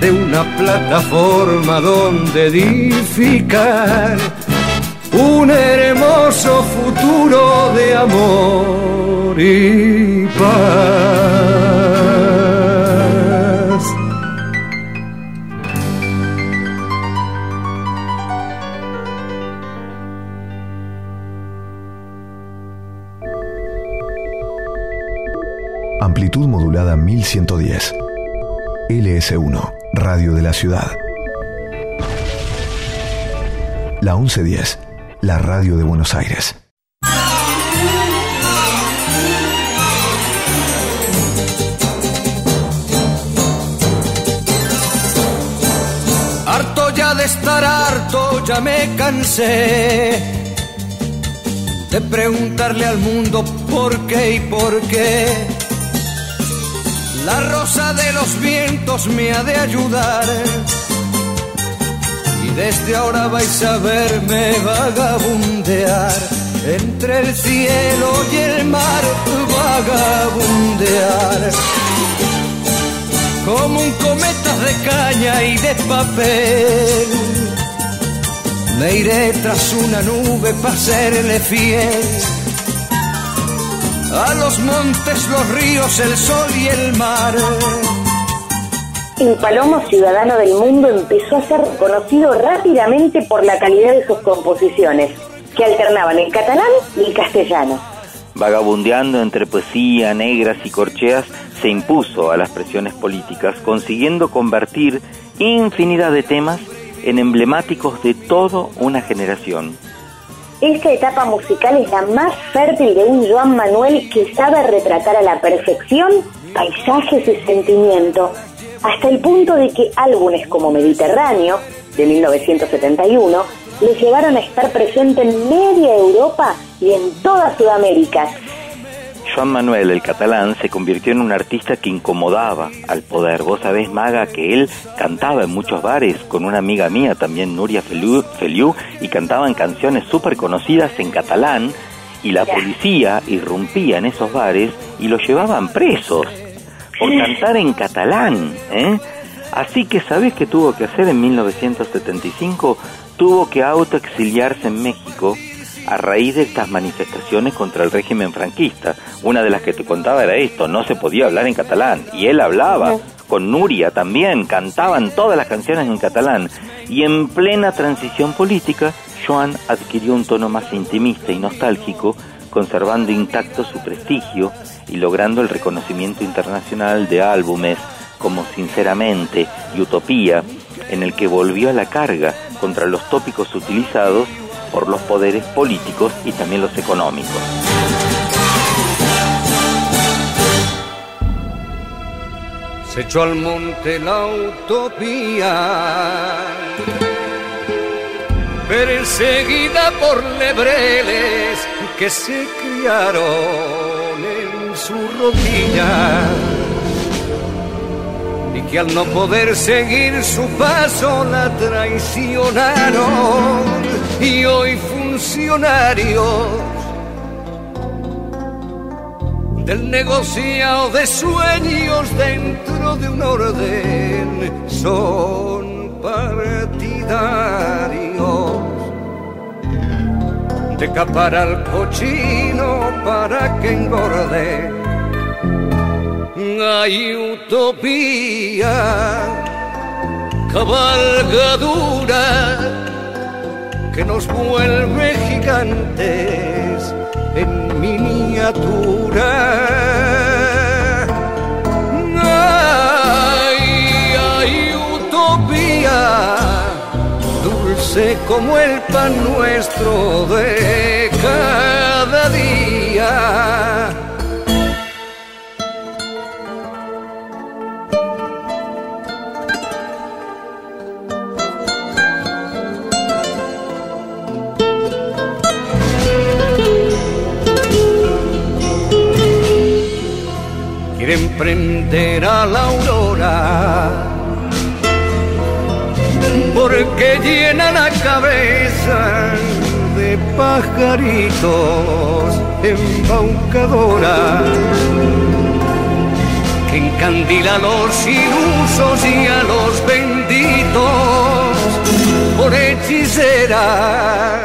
Speaker 8: de una plataforma donde edificar un hermoso futuro de amor y paz.
Speaker 1: Amplitud modulada 1110. LS1, Radio de la Ciudad. La 1110, la radio de Buenos Aires.
Speaker 8: Harto ya de estar harto, ya me cansé de preguntarle al mundo por qué y por qué. La rosa de los vientos me ha de ayudar. Y desde ahora vais a verme vagabundear entre el cielo y el mar, vagabundear. Como un cometa de caña y de papel. Me iré tras una nube para serle fiel a los montes, los ríos, el sol y el mar.
Speaker 2: El Palomo Ciudadano del Mundo empezó a ser reconocido rápidamente por la calidad de sus composiciones, que alternaban el catalán y el castellano.
Speaker 3: Vagabundeando entre poesía, negras y corcheas, se impuso a las presiones políticas, consiguiendo convertir infinidad de temas en emblemáticos de toda una generación.
Speaker 2: Esta etapa musical es la más fértil de un Joan Manuel que sabe retratar a la perfección paisajes y sentimiento, hasta el punto de que álbumes como Mediterráneo, de 1971, le llevaron a estar presente en media Europa y en toda Sudamérica.
Speaker 3: Joan Manuel, el catalán, se convirtió en un artista que incomodaba al poder. Vos sabés, Maga, que él cantaba en muchos bares con una amiga mía, también Nuria Feliu, Feliu y cantaban canciones súper conocidas en catalán y la policía irrumpía en esos bares y los llevaban presos. por cantar en catalán. ¿eh? Así que, ¿sabes qué tuvo que hacer en 1975? Tuvo que autoexiliarse en México a raíz de estas manifestaciones contra el régimen franquista. Una de las que te contaba era esto, no se podía hablar en catalán. Y él hablaba, con Nuria también, cantaban todas las canciones en catalán. Y en plena transición política, Joan adquirió un tono más intimista y nostálgico, conservando intacto su prestigio y logrando el reconocimiento internacional de álbumes como Sinceramente y Utopía, en el que volvió a la carga contra los tópicos utilizados por los poderes políticos y también los económicos.
Speaker 8: Se echó al monte la utopía, perseguida por lebreles que se criaron en su rodilla y que al no poder seguir su paso la traicionaron y hoy funcionarios del negociado de sueños dentro de un orden son partidarios de capar al cochino para que engorde. Hay utopía, cabalgadura que nos vuelve gigantes en miniatura. Ay, hay utopía, dulce como el pan nuestro de cada día. Quieren prender a la aurora. Porque llena la cabeza de pajaritos embaucadora que encandila a los ilusos y a los benditos por hechicera.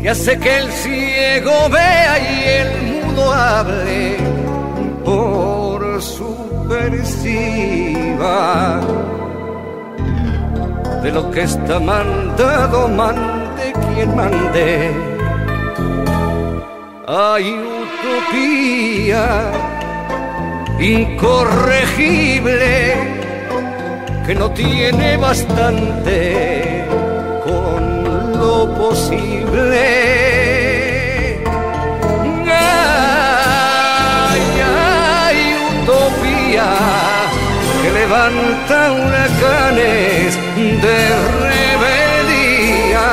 Speaker 8: Que hace que el ciego vea y el mudo hable por su perciba de lo que está mandado, mande quien mande. Hay utopía incorregible que no tiene bastante con lo posible. Que levanta huracanes de rebeldía.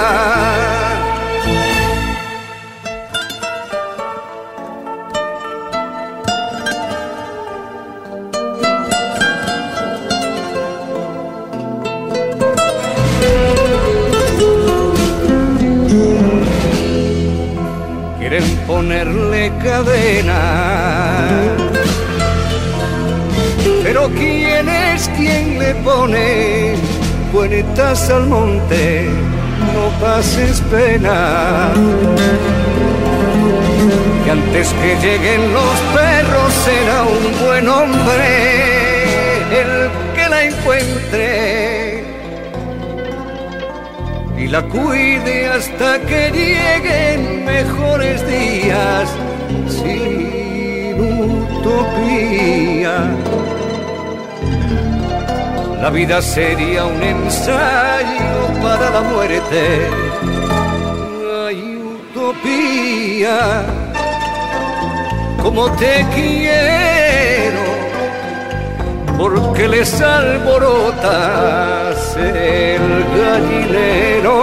Speaker 8: quieren ponerle cadena. Pero ¿quién es quien le pone puertas al monte? No pases pena. Que antes que lleguen los perros será un buen hombre el que la encuentre y la cuide hasta que lleguen mejores días sin utopía. La vida sería un ensayo para la muerte. Hay utopía, como te quiero porque les alborotas el gallinero.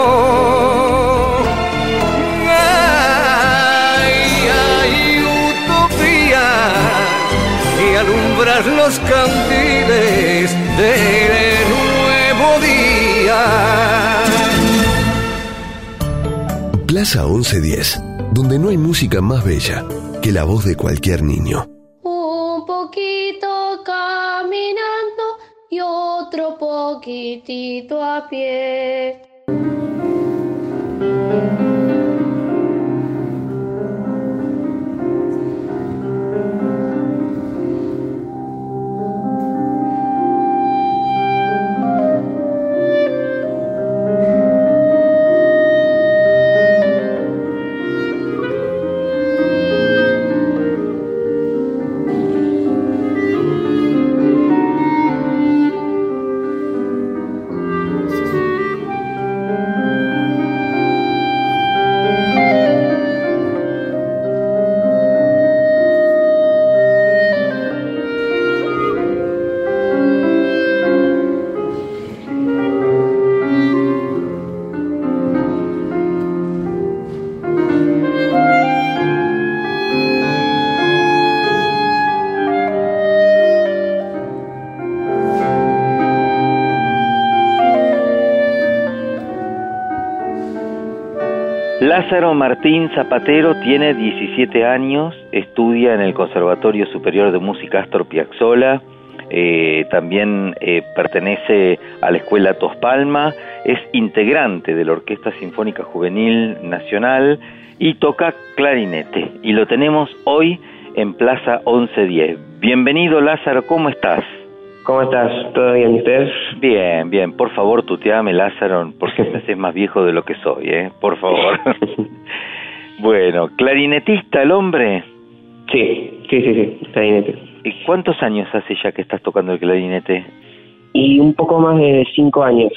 Speaker 8: Alumbras los candiles del nuevo día.
Speaker 1: Plaza 1110, donde no hay música más bella que la voz de cualquier niño.
Speaker 3: Lázaro Martín Zapatero tiene 17 años, estudia en el Conservatorio Superior de Música Astor Piazzolla, eh, también eh, pertenece a la Escuela Tospalma, es integrante de la Orquesta Sinfónica Juvenil Nacional y toca clarinete. Y lo tenemos hoy en Plaza 1110. Bienvenido Lázaro, ¿cómo estás?
Speaker 17: ¿Cómo estás? ¿Todo bien ustedes?
Speaker 3: Bien, bien. Por favor, tuteame Lázaro, porque me haces más viejo de lo que soy, ¿eh? Por favor. *laughs* bueno, ¿clarinetista el hombre?
Speaker 17: Sí, sí, sí, sí, clarinete.
Speaker 3: ¿Y cuántos años hace ya que estás tocando el clarinete?
Speaker 17: Y un poco más de cinco años.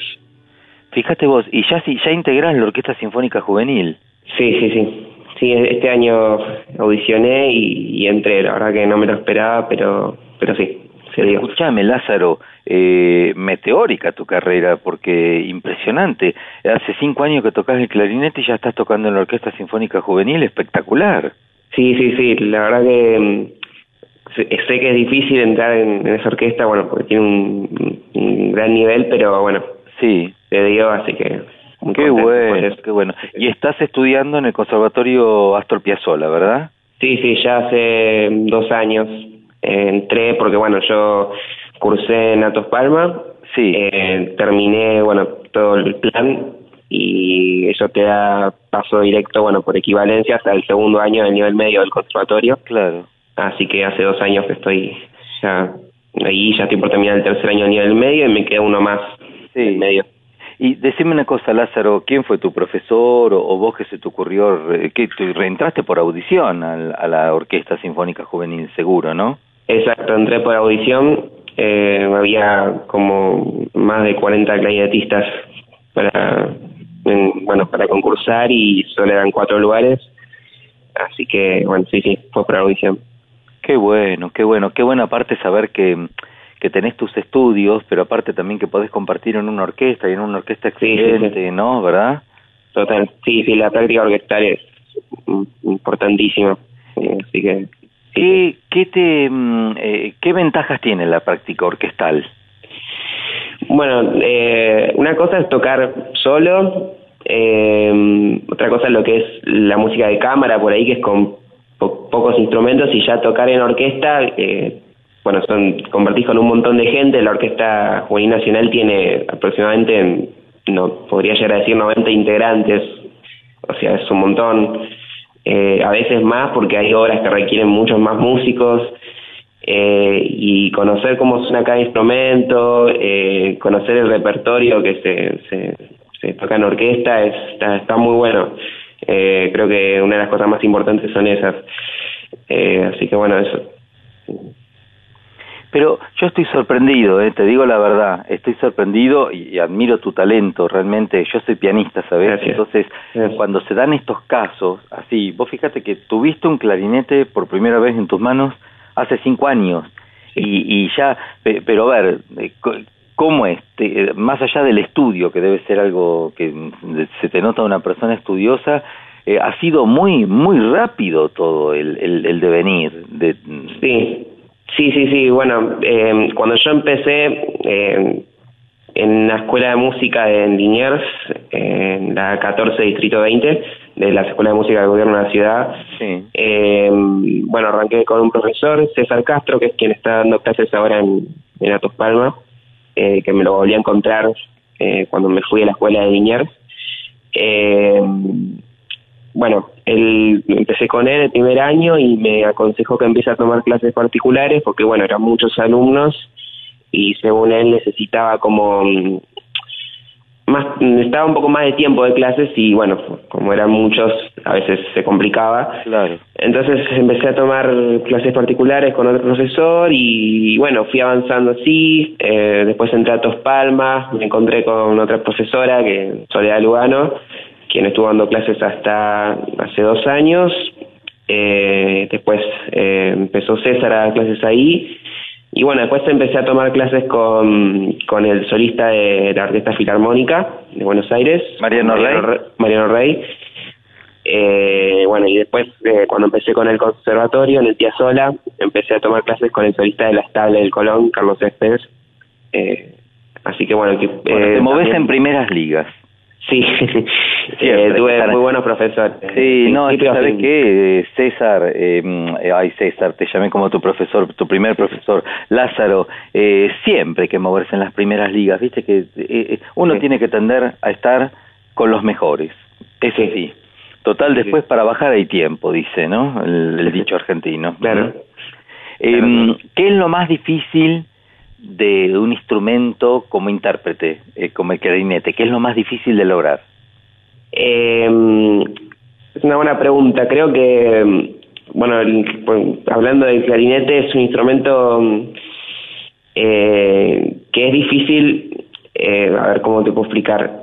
Speaker 3: Fíjate vos, y ya, ya integrás la Orquesta Sinfónica Juvenil.
Speaker 17: Sí, sí, sí. Sí, este año audicioné y, y entré. La verdad que no me lo esperaba, pero, pero sí.
Speaker 3: Escúchame, Lázaro, eh, meteórica tu carrera, porque impresionante. Hace cinco años que tocas el clarinete y ya estás tocando en la Orquesta Sinfónica Juvenil, espectacular.
Speaker 17: Sí, sí, sí, la verdad que mm, sé, que es difícil entrar en, esa orquesta, bueno, porque tiene un, gran nivel, pero bueno,
Speaker 3: sí,
Speaker 17: se dio, así que...
Speaker 3: Qué bueno, qué bueno. Y estás estudiando en el Conservatorio Astor Piazzolla, ¿verdad?
Speaker 17: Sí, sí, ya hace dos años entré porque, bueno, yo cursé en Atos Palma,
Speaker 3: sí.
Speaker 17: Eh, terminé, bueno, todo el plan y eso te da paso directo, bueno, por equivalencia hasta el segundo año del nivel medio del conservatorio.
Speaker 3: Claro.
Speaker 17: Así que hace dos años que estoy ya ahí, ya estoy por terminar el tercer año del nivel medio y me queda uno más
Speaker 3: sí.
Speaker 17: medio.
Speaker 3: Y decime una cosa, Lázaro, ¿quién fue tu profesor o, vos que se te ocurrió, que reentraste por audición a la Orquesta Sinfónica Juvenil, seguro, ¿no?
Speaker 17: Exacto, entré por audición, eh, había como más de 40 clarinetistas para, bueno, para concursar y solo eran cuatro lugares, así que, bueno, sí, sí, fue por audición.
Speaker 3: Qué bueno, qué bueno, qué buena parte saber que, que tenés tus estudios, pero aparte también que podés compartir en una orquesta y en una orquesta excelente, ¿no? ¿Verdad?
Speaker 17: Total, sí, sí, la práctica orquestal es importantísima, eh, así que
Speaker 3: ¿Qué, qué, te, mm, eh, ¿Qué ventajas tiene la práctica orquestal?
Speaker 17: Bueno, eh, una cosa es tocar solo, eh, otra cosa es lo que es la música de cámara por ahí, que es con pocos instrumentos, y ya tocar en orquesta, bueno, son compartís con un montón de gente, la Orquesta Juvenil Nacional tiene aproximadamente, no podría llegar a decir 90 integrantes, o sea, es un montón eh, a veces más porque hay obras que requieren muchos más músicos eh, y conocer cómo suena cada instrumento, eh, conocer el repertorio que se, se, se toca en orquesta es, está, está muy bueno. Eh, creo que una de las cosas más importantes son esas. Eh, así que bueno, eso.
Speaker 3: Pero yo estoy sorprendido, eh, te digo la verdad, estoy sorprendido y, admiro tu talento, realmente, yo soy pianista, ¿sabes? Entonces, cuando se dan estos casos, así, vos fíjate que tuviste un clarinete por primera vez en tus manos hace cinco años, y, y ya, pero a ver, eh, ¿cómo es? Eh, más allá del estudio, que debe ser algo que se te nota una persona estudiosa, eh, ha sido muy, muy rápido todo el, el, el devenir. De,
Speaker 17: sí, Sí, sí, sí. Bueno, eh, cuando yo empecé eh, en la escuela de música de Liniers, en la 14 Distrito 20, de la Escuela de Música del Gobierno de la Ciudad, eh, bueno, arranqué con un profesor, César Castro, que es quien está dando clases ahora en, en Atos Palma. eh, que me lo volví a encontrar eh, cuando me fui a la escuela de Liniers. Bueno, él, empecé con él el primer año y me aconsejó que empiece a tomar clases particulares porque, bueno, eran muchos alumnos y según él necesitaba como mm, más necesitaba un poco más de tiempo de clases y bueno como eran muchos a veces se complicaba.
Speaker 3: Claro.
Speaker 17: Entonces empecé a tomar clases particulares con otro profesor y bueno fui avanzando así. Eh, después entré a Tos Palmas me encontré con otra profesora que Soledad Lugano quien estuvo dando clases hasta hace dos años eh, después eh, empezó César a dar clases ahí y bueno, después empecé a tomar clases con, con el solista de la Orquesta Filarmónica de Buenos Aires,
Speaker 3: Mariano Rey.
Speaker 17: Mariano Rey. Eh, bueno, y después, eh, cuando empecé con el conservatorio, en el Tía Sola, empecé a tomar clases con el solista de la Estable del Colón, Carlos Céspedes. Eh, así que bueno, que,
Speaker 3: Bueno, te moves en primeras ligas. *laughs*
Speaker 17: Sí, eh, tuve muy buenos profesores.
Speaker 3: Sí, no, sabes qué, César, eh, mm, eh, ay César, te llamé como tu profesor, tu primer profesor, Lázaro, eh, siempre hay que moverse en las primeras ligas, viste que eh, eh, uno tiene que tender a estar con los mejores, eso sí. Total, después para bajar hay tiempo, dice, ¿no? El, el dicho argentino.
Speaker 17: Claro.
Speaker 3: Eh, ¿Qué es lo más difícil de un instrumento como intérprete, eh, como el clarinete? ¿Qué es lo más difícil de lograr?
Speaker 17: Eh, es una buena pregunta. Creo que, mm, bueno, el- bueno, hablando del clarinete, es un instrumento mm, eh, que es difícil, eh, a ver cómo te puedo explicar,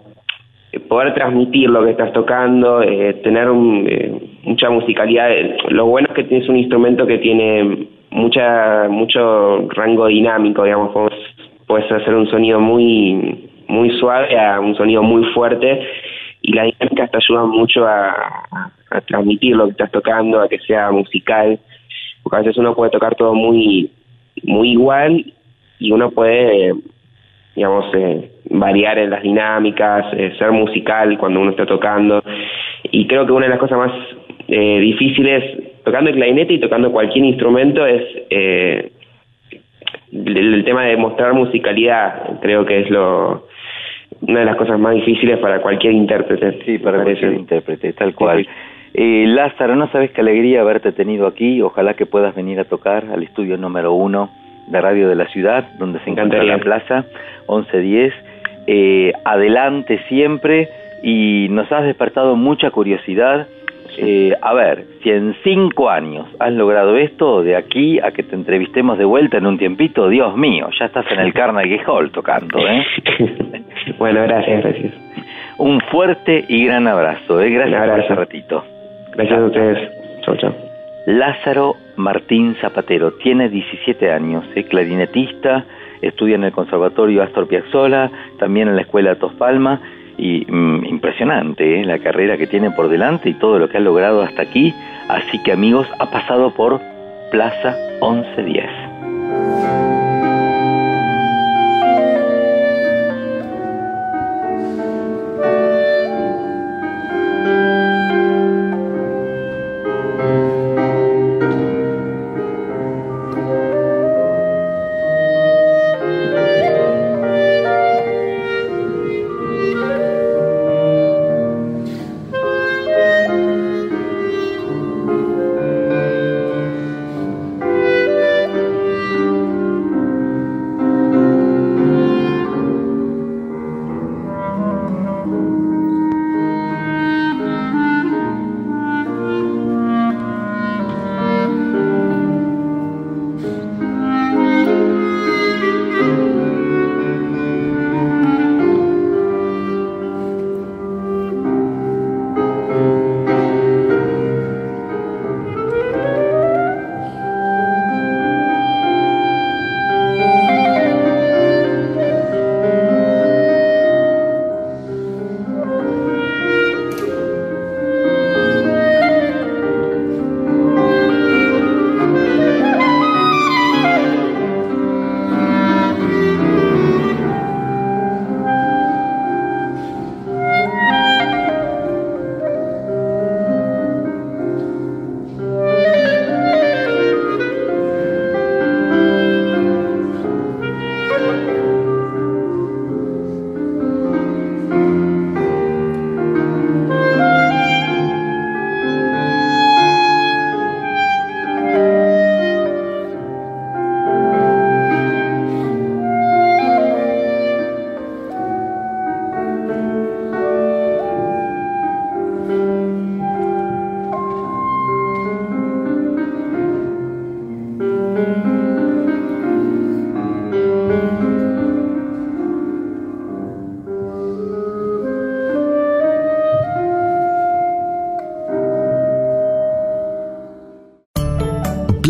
Speaker 17: poder transmitir lo que estás tocando, eh, tener un, eh, mucha musicalidad. Lo bueno es que tienes un instrumento que tiene mucha mucho rango dinámico, digamos, puedes, hacer un sonido muy muy suave a un sonido muy fuerte y la dinámica te ayuda mucho a, transmitir lo que estás tocando, a que sea musical, porque a veces uno puede tocar todo muy muy igual y uno puede digamos eh, variar en las dinámicas, eh, ser musical cuando uno está tocando. Y creo que una de las cosas más eh, difíciles tocando el clarinete y tocando cualquier instrumento es eh, el, el tema de mostrar musicalidad, creo que es lo una de las cosas más difíciles para cualquier intérprete.
Speaker 3: Sí, para cualquier intérprete, tal cual. Eh, Lázaro, no sabes qué alegría haberte tenido aquí. Ojalá que puedas venir a tocar al estudio número uno de Radio de la Ciudad, donde se encuentra la plaza 1110. Eh, adelante siempre y nos has despertado mucha curiosidad. Eh, a ver, si en cinco años has logrado esto, de aquí a que te entrevistemos de vuelta en un tiempito, Dios mío, ya estás en el Carnegie Hall tocando, ¿eh? *laughs*
Speaker 17: bueno, gracias, gracias.
Speaker 3: Un fuerte y gran abrazo, ¿eh? Gracias por ese ratito.
Speaker 17: Gracias a ustedes. Chau, chau.
Speaker 3: Lázaro Martín Zapatero, tiene 17 años, es clarinetista, estudia en el Conservatorio Astor Piazzolla, también en la Escuela Tos Palma, y mm, impresionante ¿eh? la carrera que tiene por delante y todo lo que ha logrado hasta aquí, así que amigos, ha pasado por Plaza 1110.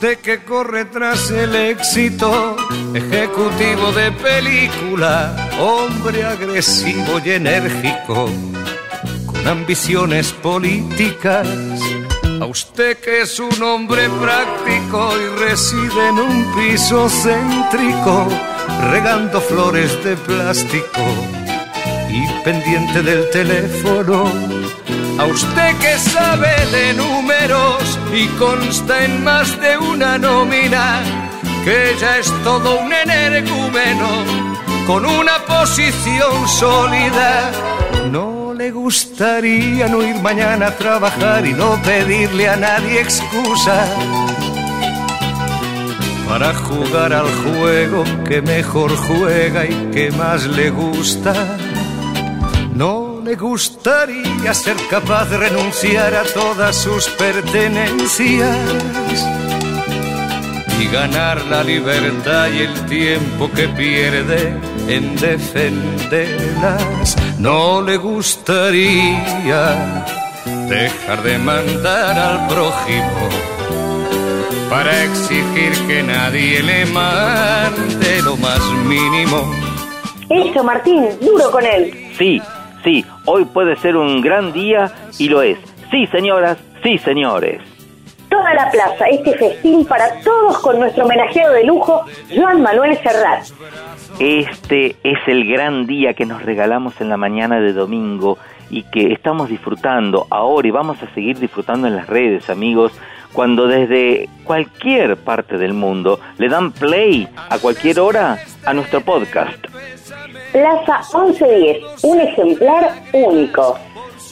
Speaker 8: Usted que corre tras el éxito, ejecutivo de película, hombre agresivo y enérgico, con ambiciones políticas. A usted que es un hombre práctico y reside en un piso céntrico, regando flores de plástico y pendiente del teléfono a usted que sabe de números y consta en más de una nómina, que ya es todo un energúmeno con una posición sólida. No le gustaría no ir mañana a trabajar y no pedirle a nadie excusa para jugar al juego que mejor juega y que más le gusta. No le gustaría ser capaz de renunciar a todas sus pertenencias y ganar la libertad y el tiempo que pierde en defenderlas. No le gustaría dejar de mandar al prójimo para exigir que nadie le mande lo más mínimo.
Speaker 2: Eso, Martín, duro con él.
Speaker 3: Sí, Sí, hoy puede ser un gran día y lo es. Sí, señoras, sí, señores.
Speaker 2: Toda la plaza, este festín para todos con nuestro homenajeado de lujo, Joan Manuel Serrat.
Speaker 3: Este es el gran día que nos regalamos en la mañana de domingo y que estamos disfrutando ahora y vamos a seguir disfrutando en las redes, amigos, cuando desde cualquier parte del mundo le dan play a cualquier hora a nuestro podcast.
Speaker 2: Plaza 1110, un ejemplar único.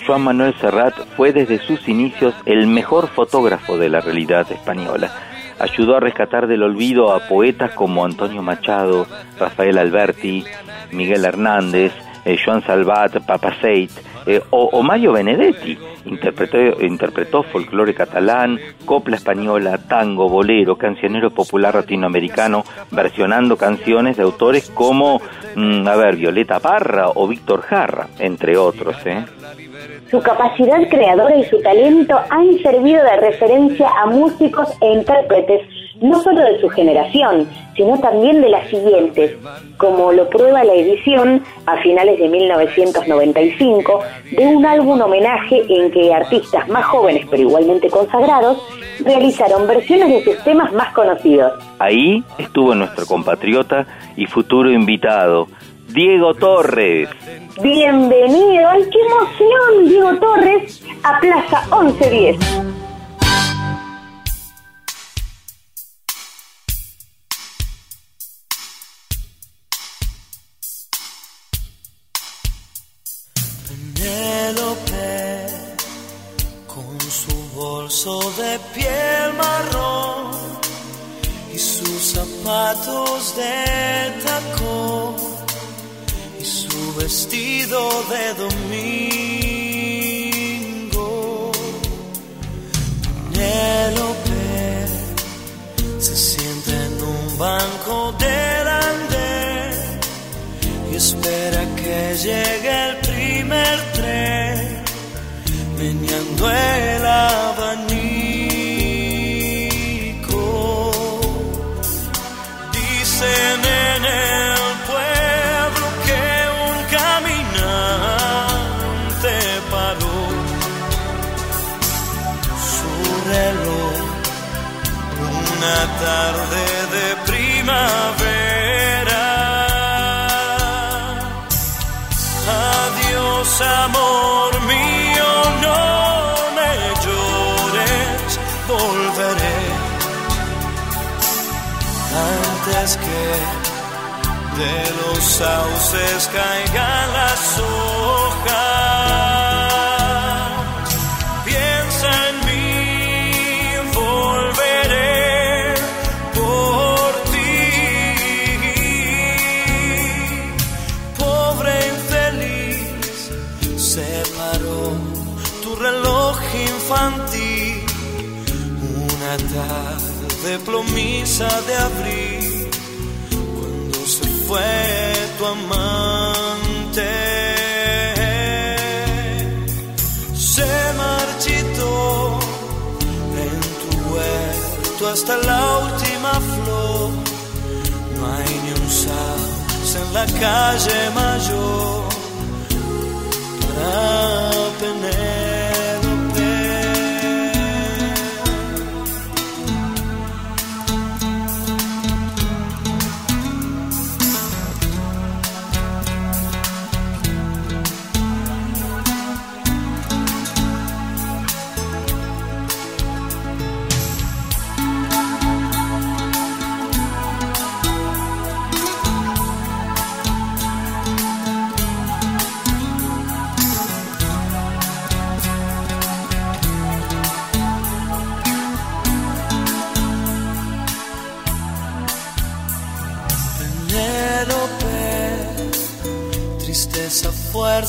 Speaker 3: Juan Manuel Serrat fue desde sus inicios el mejor fotógrafo de la realidad española. Ayudó a rescatar del olvido a poetas como Antonio Machado, Rafael Alberti, Miguel Hernández, Joan Salvat, Papa Seit, eh, o, Mario Benedetti. Interpretó, interpretó folclore catalán, copla española, tango, bolero, cancionero popular latinoamericano, versionando canciones de autores como, mm, a ver, Violeta Parra o Víctor Jarra, entre otros. ¿eh?
Speaker 2: Su capacidad creadora y su talento han servido de referencia a músicos e intérpretes no solo de su generación, sino también de las siguientes, como lo prueba la edición a finales de 1995 de un álbum homenaje en que artistas más jóvenes pero igualmente consagrados realizaron versiones de sus temas más conocidos.
Speaker 3: Ahí estuvo nuestro compatriota y futuro invitado, Diego Torres.
Speaker 2: Bienvenido, ¡ay qué emoción, Diego Torres, a Plaza 1110!
Speaker 18: De piel marrón y sus zapatos de tacón y su vestido de domingo. Penélope se siente en un banco del andén y espera que llegue el primer tren meneando el abanico. Tarde de primavera. Adiós, amor mío, no me llores, volveré antes que de los sauces caigan las hojas. Piensa en mí, volveré por ti. Pobre infeliz, se paró tu reloj infantil, una tarde plomiza de fue tu amante. Se marchitó en tu huerto hasta la última flor. No hay ni un sauce en la calle mayor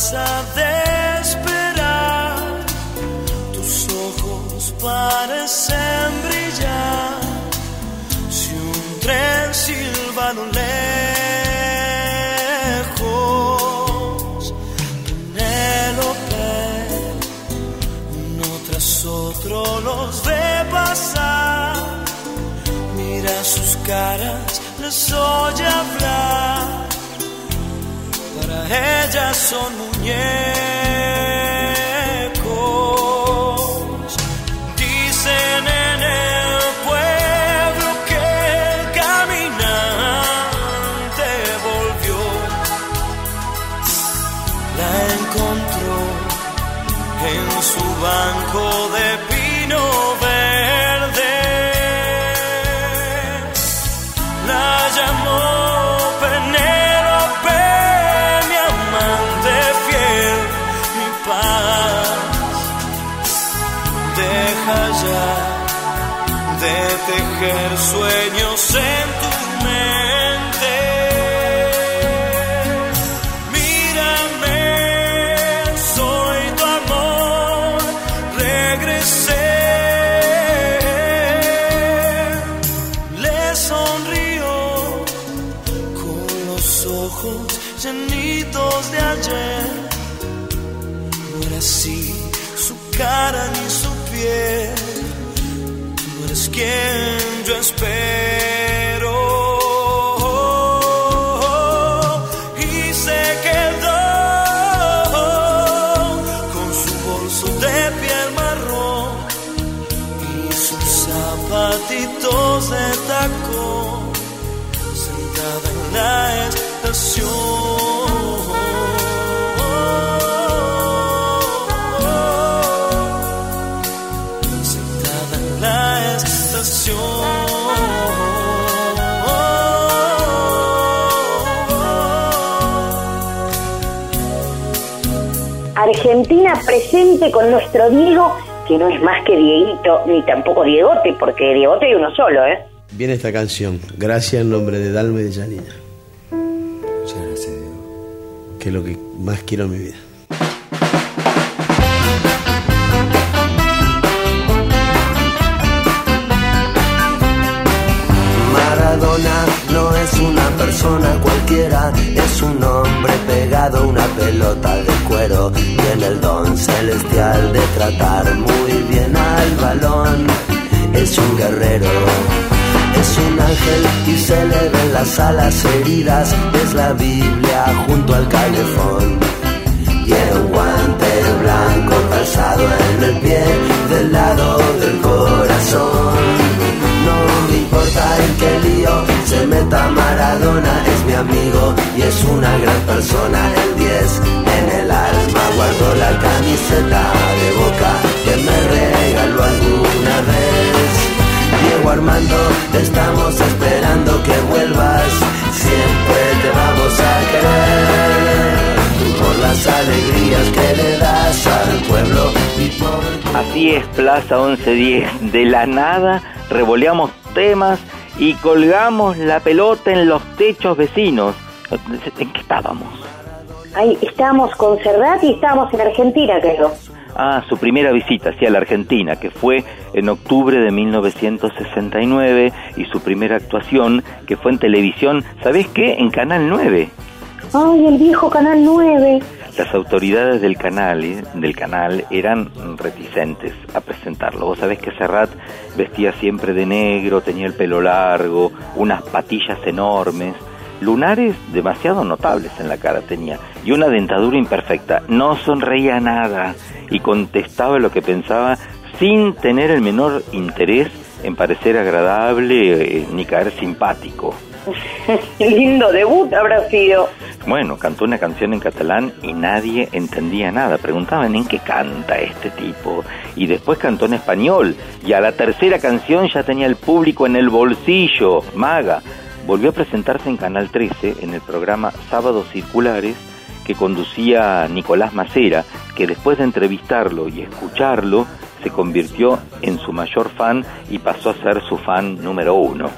Speaker 18: fuerza de esperar. Tus ojos parecen brillar. Si un tren silba lo lejos, Penélope, uno tras otro los ve pasar. Mira sus caras, les oye hablar. Para ella son yeah.
Speaker 2: Argentina presente con nuestro Diego, que no es más que Dieguito, ni tampoco Diegote, porque Diegote hay uno solo, ¿eh?
Speaker 19: Viene esta canción, gracias en nombre de Dalma y de Janina. Lo que más quiero en mi vida.
Speaker 20: Maradona no es una persona cualquiera, es un hombre pegado a una pelota de cuero. Tiene el don celestial de tratar muy bien al balón. Es un guerrero, es un ángel y se le ven las alas heridas. Es la Biblia junto al calefón. Tiene un guante blanco calzado en el pie del lado del corazón. No me importa en qué lío se meta Maradona, es mi amigo y es una gran persona. El 10 en el alma guardo la camiseta de boca que me regaló vez. Diego Armando, te estamos esperando que vuelvas, siempre te vamos a querer. Por las alegrías que le das al pueblo y por
Speaker 3: Así es, Plaza 1110. De la nada revoleamos temas y colgamos la pelota en los techos vecinos. ¿En qué estábamos?
Speaker 2: Ahí estábamos con Serrat y estábamos en Argentina, creo.
Speaker 3: Ah, su primera visita, sí, a la Argentina, que fue en octubre de 1969 y su primera actuación, que fue en televisión, ¿sabés qué? En Canal 9.
Speaker 2: Ay, el viejo Canal 9.
Speaker 3: Las autoridades del canal, eh, del canal eran reticentes a presentarlo. Vos sabés que Serrat vestía siempre de negro, tenía el pelo largo, unas patillas enormes, lunares demasiado notables en la cara tenía y una dentadura imperfecta. No sonreía nada y contestaba lo que pensaba sin tener el menor interés en parecer agradable eh, ni caer simpático. *laughs*
Speaker 2: Lindo debut habrá sido.
Speaker 3: Bueno, cantó una canción en catalán y nadie entendía nada. Preguntaban en qué canta este tipo. Y después cantó en español. Y a la tercera canción ya tenía el público en el bolsillo. Maga. Volvió a presentarse en Canal 13 en el programa Sábados Circulares que conducía Nicolás Macera, que después de entrevistarlo y escucharlo, se convirtió en su mayor fan y pasó a ser su fan número uno.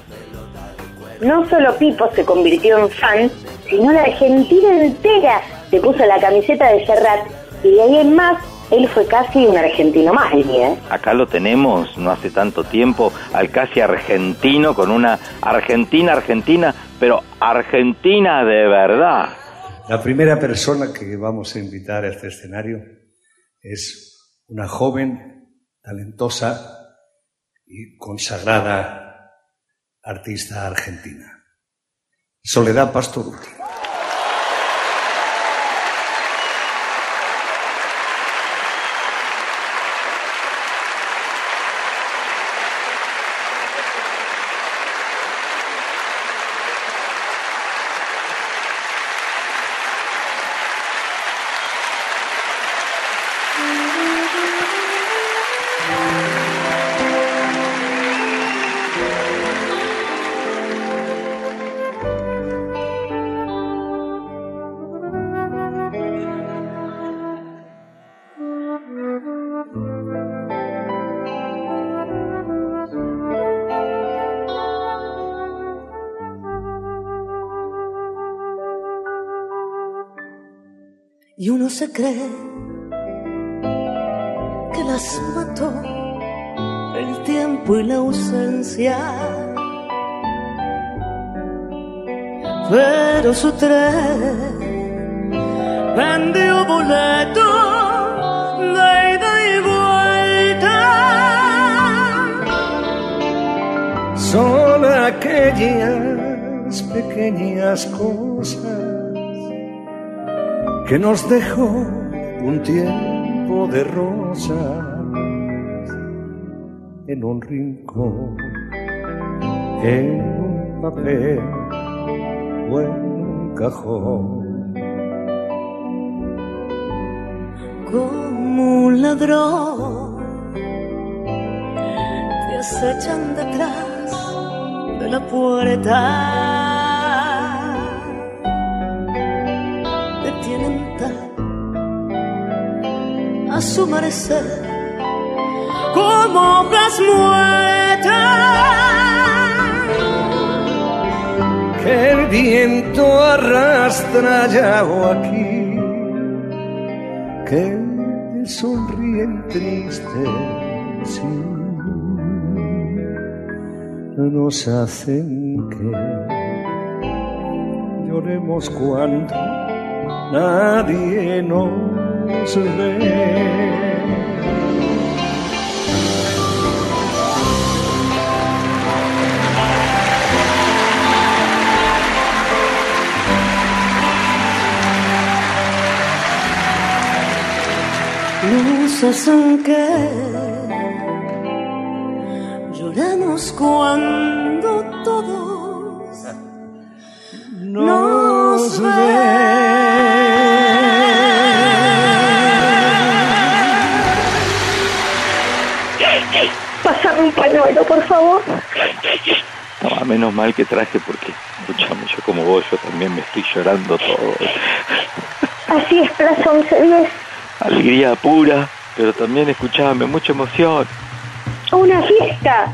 Speaker 2: No solo Pipo se convirtió en fan, sino la Argentina entera se puso la camiseta de Serrat y de ahí en más él fue casi un argentino más, diría. ¿eh?
Speaker 3: Acá lo tenemos, no hace tanto tiempo, al casi argentino con una Argentina, Argentina, pero Argentina de verdad.
Speaker 8: La primera persona que vamos a invitar a este escenario es una joven, talentosa y consagrada artista argentina, Soledad Pastoruti.
Speaker 21: Cree que
Speaker 8: nos dejó un tiempo de rosas en un rincón, en un papel o en un cajón.
Speaker 21: como un ladrón te acechan detrás de la puerta su merecer como obras muertas
Speaker 8: que el viento arrastra ya o aquí, que sonríen tristes sí, nos hacen que lloremos cuando nadie nos ve.
Speaker 21: luces en que lloramos cuando todos
Speaker 3: menos mal que traje porque, escúchame, yo como vos, yo también me estoy llorando todo.
Speaker 2: Así es, Plaza 1110
Speaker 3: alegría pura, pero también escuchame, mucha emoción.
Speaker 2: Una fiesta.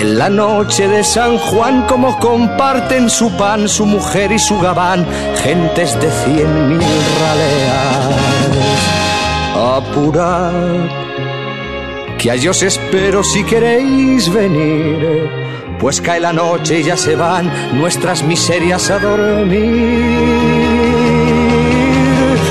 Speaker 22: En la noche de San Juan como comparten su pan, su mujer y su gabán, gentes de cien mil raleas. Apurad, que a os espero si queréis venir pues cae la noche y ya se van nuestras miserias a dormir.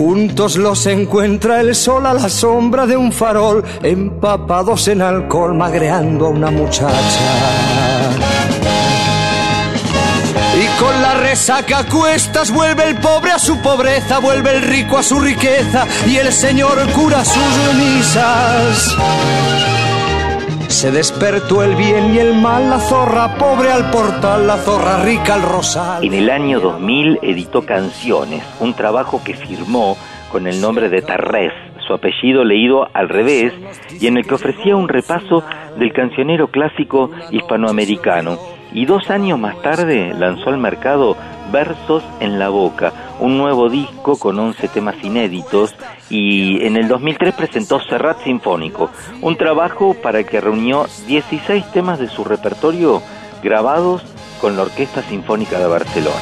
Speaker 22: Juntos los encuentra el sol a la sombra de un farol, empapados en alcohol, magreando a una muchacha. Y con la resaca a cuestas vuelve el pobre a su pobreza, vuelve el rico a su riqueza y el señor cura sus misas. Se despertó el bien y el mal, la zorra pobre al portal, la zorra rica al rosal.
Speaker 3: En el año 2000 editó Canciones, un trabajo que firmó con el nombre de Tarrés, su apellido leído al revés, y en el que ofrecía un repaso del cancionero clásico hispanoamericano. Y dos años más tarde lanzó al mercado Versos en la Boca, un nuevo disco con 11 temas inéditos y en el 2003 presentó Serrat Sinfónico, un trabajo para el que reunió 16 temas de su repertorio grabados con la Orquesta Sinfónica de Barcelona.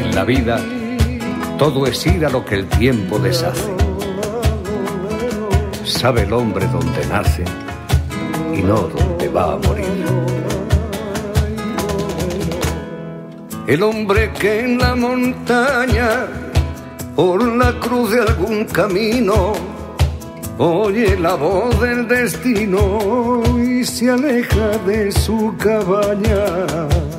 Speaker 8: En la vida, todo es ir a lo que el tiempo deshace. Sabe el hombre dónde nace y no dónde va a morir. El hombre que en la montaña, por la cruz de algún camino, oye la voz del destino y se aleja de su cabaña.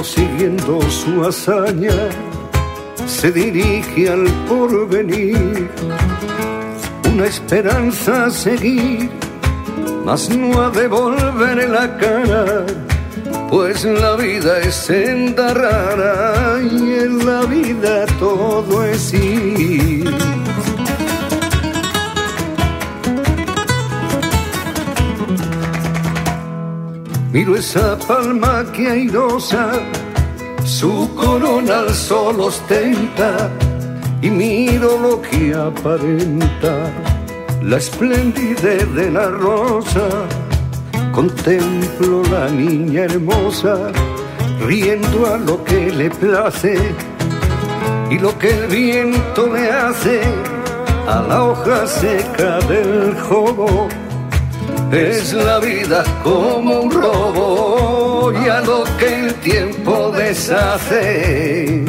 Speaker 8: Prosiguiendo su hazaña, se dirige al porvenir, una esperanza a seguir, mas no a devolver la cara, pues la vida es senda rara y en la vida todo es ir. Miro esa palma que airosa su corona al sol ostenta y miro lo que aparenta la esplendidez de la rosa. Contemplo la niña hermosa riendo a lo que le place y lo que el viento le hace a la hoja seca del jobo. Es la vida como un robo y a lo que el tiempo deshace.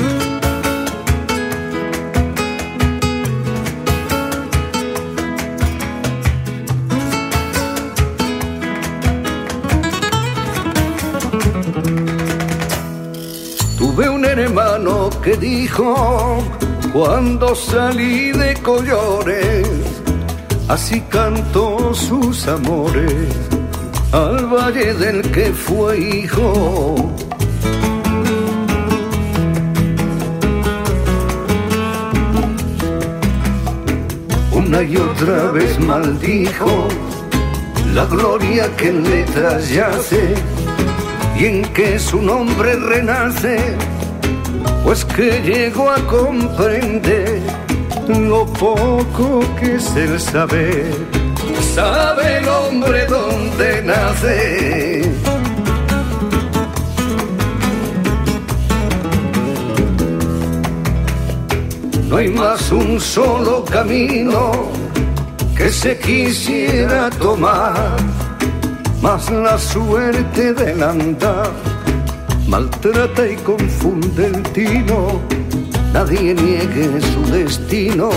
Speaker 8: Tuve un hermano que dijo cuando salí de Collores, así cantó sus amores al valle del que fue hijo. Una y otra vez maldijo la gloria que en letras yace y en que su nombre renace, pues que llegó a comprender lo poco que es el saber. Sabe el hombre dónde nace.
Speaker 23: no hay más un solo camino que se quisiera tomar, mas la suerte del andar maltrata y confunde el tino, nadie niegue su destino,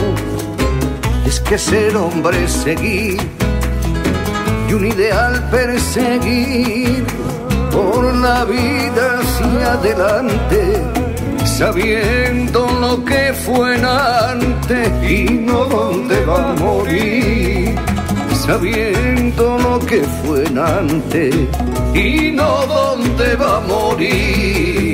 Speaker 23: es que ser hombre seguir y un ideal perseguir. Por la vida hacia adelante, sabiendo lo que fue antes y no dónde va a morir, sabiendo lo que fue antes y no dónde va a morir.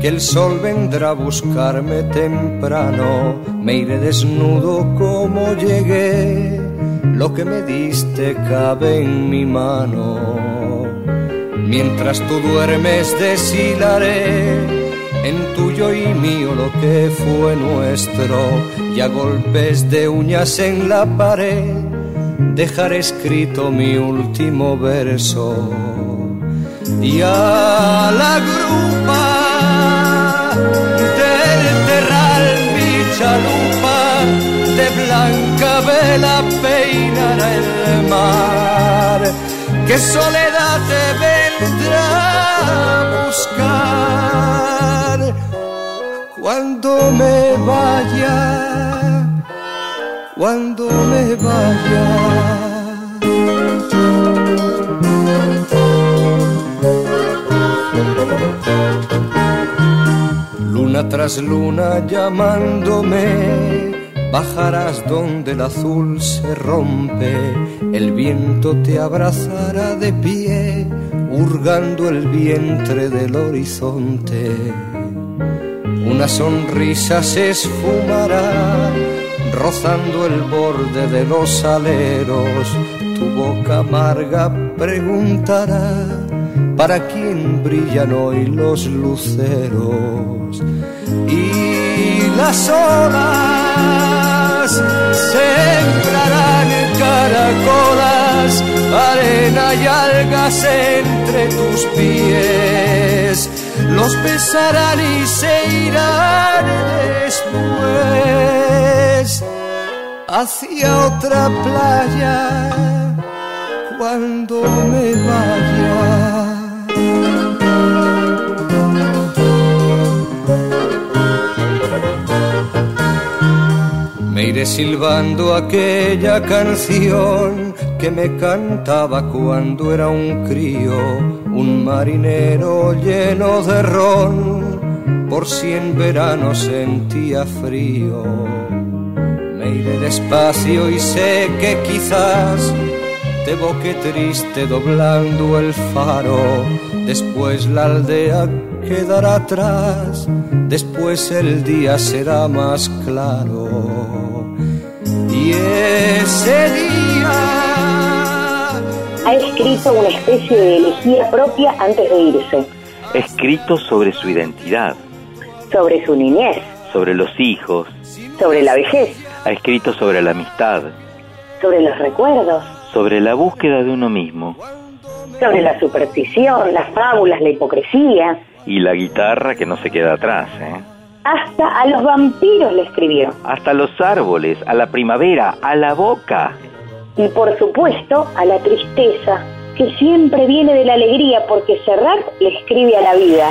Speaker 8: que el sol vendrá a buscarme temprano. Me iré desnudo como llegué, lo que me diste cabe en mi mano. Mientras tú duermes deshilaré en tuyo y mío lo que fue nuestro, y a golpes de uñas en la pared dejaré escrito mi último verso y a la chalupa de blanca vela peinará el mar. Que soledad te vendrá a buscar cuando me vaya cuando me vaya Luna tras luna llamándome, bajarás donde el azul se rompe, el viento te abrazará de pie, hurgando el vientre del horizonte. Una sonrisa se esfumará, rozando el borde de los aleros, tu boca amarga preguntará para quién brillan hoy los luceros y las olas sembrarán caracolas, arena y algas entre tus pies, los besarán y se irán después hacia otra playa cuando me vaya. Iré silbando aquella canción que me cantaba cuando era un crío, un marinero lleno de ron, por si en verano sentía frío. Me iré despacio y sé que quizás te boque triste doblando el faro, después la aldea quedará atrás, después el día será más claro. Y ese día...
Speaker 2: Ha escrito una especie de elegía propia antes de irse,
Speaker 3: Escrito sobre su identidad,
Speaker 2: sobre su niñez,
Speaker 3: sobre los hijos,
Speaker 2: sobre la vejez,
Speaker 3: ha escrito sobre la amistad,
Speaker 2: sobre los recuerdos,
Speaker 3: sobre la búsqueda de uno mismo.
Speaker 2: Sobre la superstición, las fábulas, la hipocresía.
Speaker 3: y la guitarra que no se queda atrás, ¿eh?
Speaker 2: Hasta a los vampiros le escribió.
Speaker 3: Hasta los árboles, a la primavera, a la boca.
Speaker 2: Y por supuesto a la tristeza, que siempre viene de la alegría porque Serrat le escribe a la vida.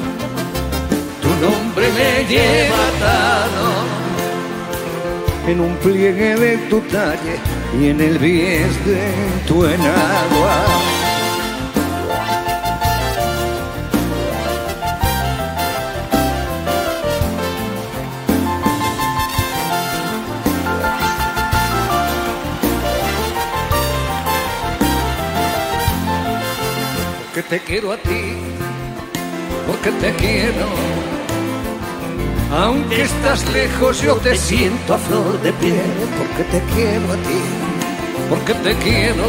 Speaker 8: Tu nombre me lleva atado en un pliegue de tu talle y en el bies de tu enagua. Porque te quiero a ti, porque te quiero. Aunque estás lejos, yo te siento a flor de piel, porque te quiero a ti, porque te quiero.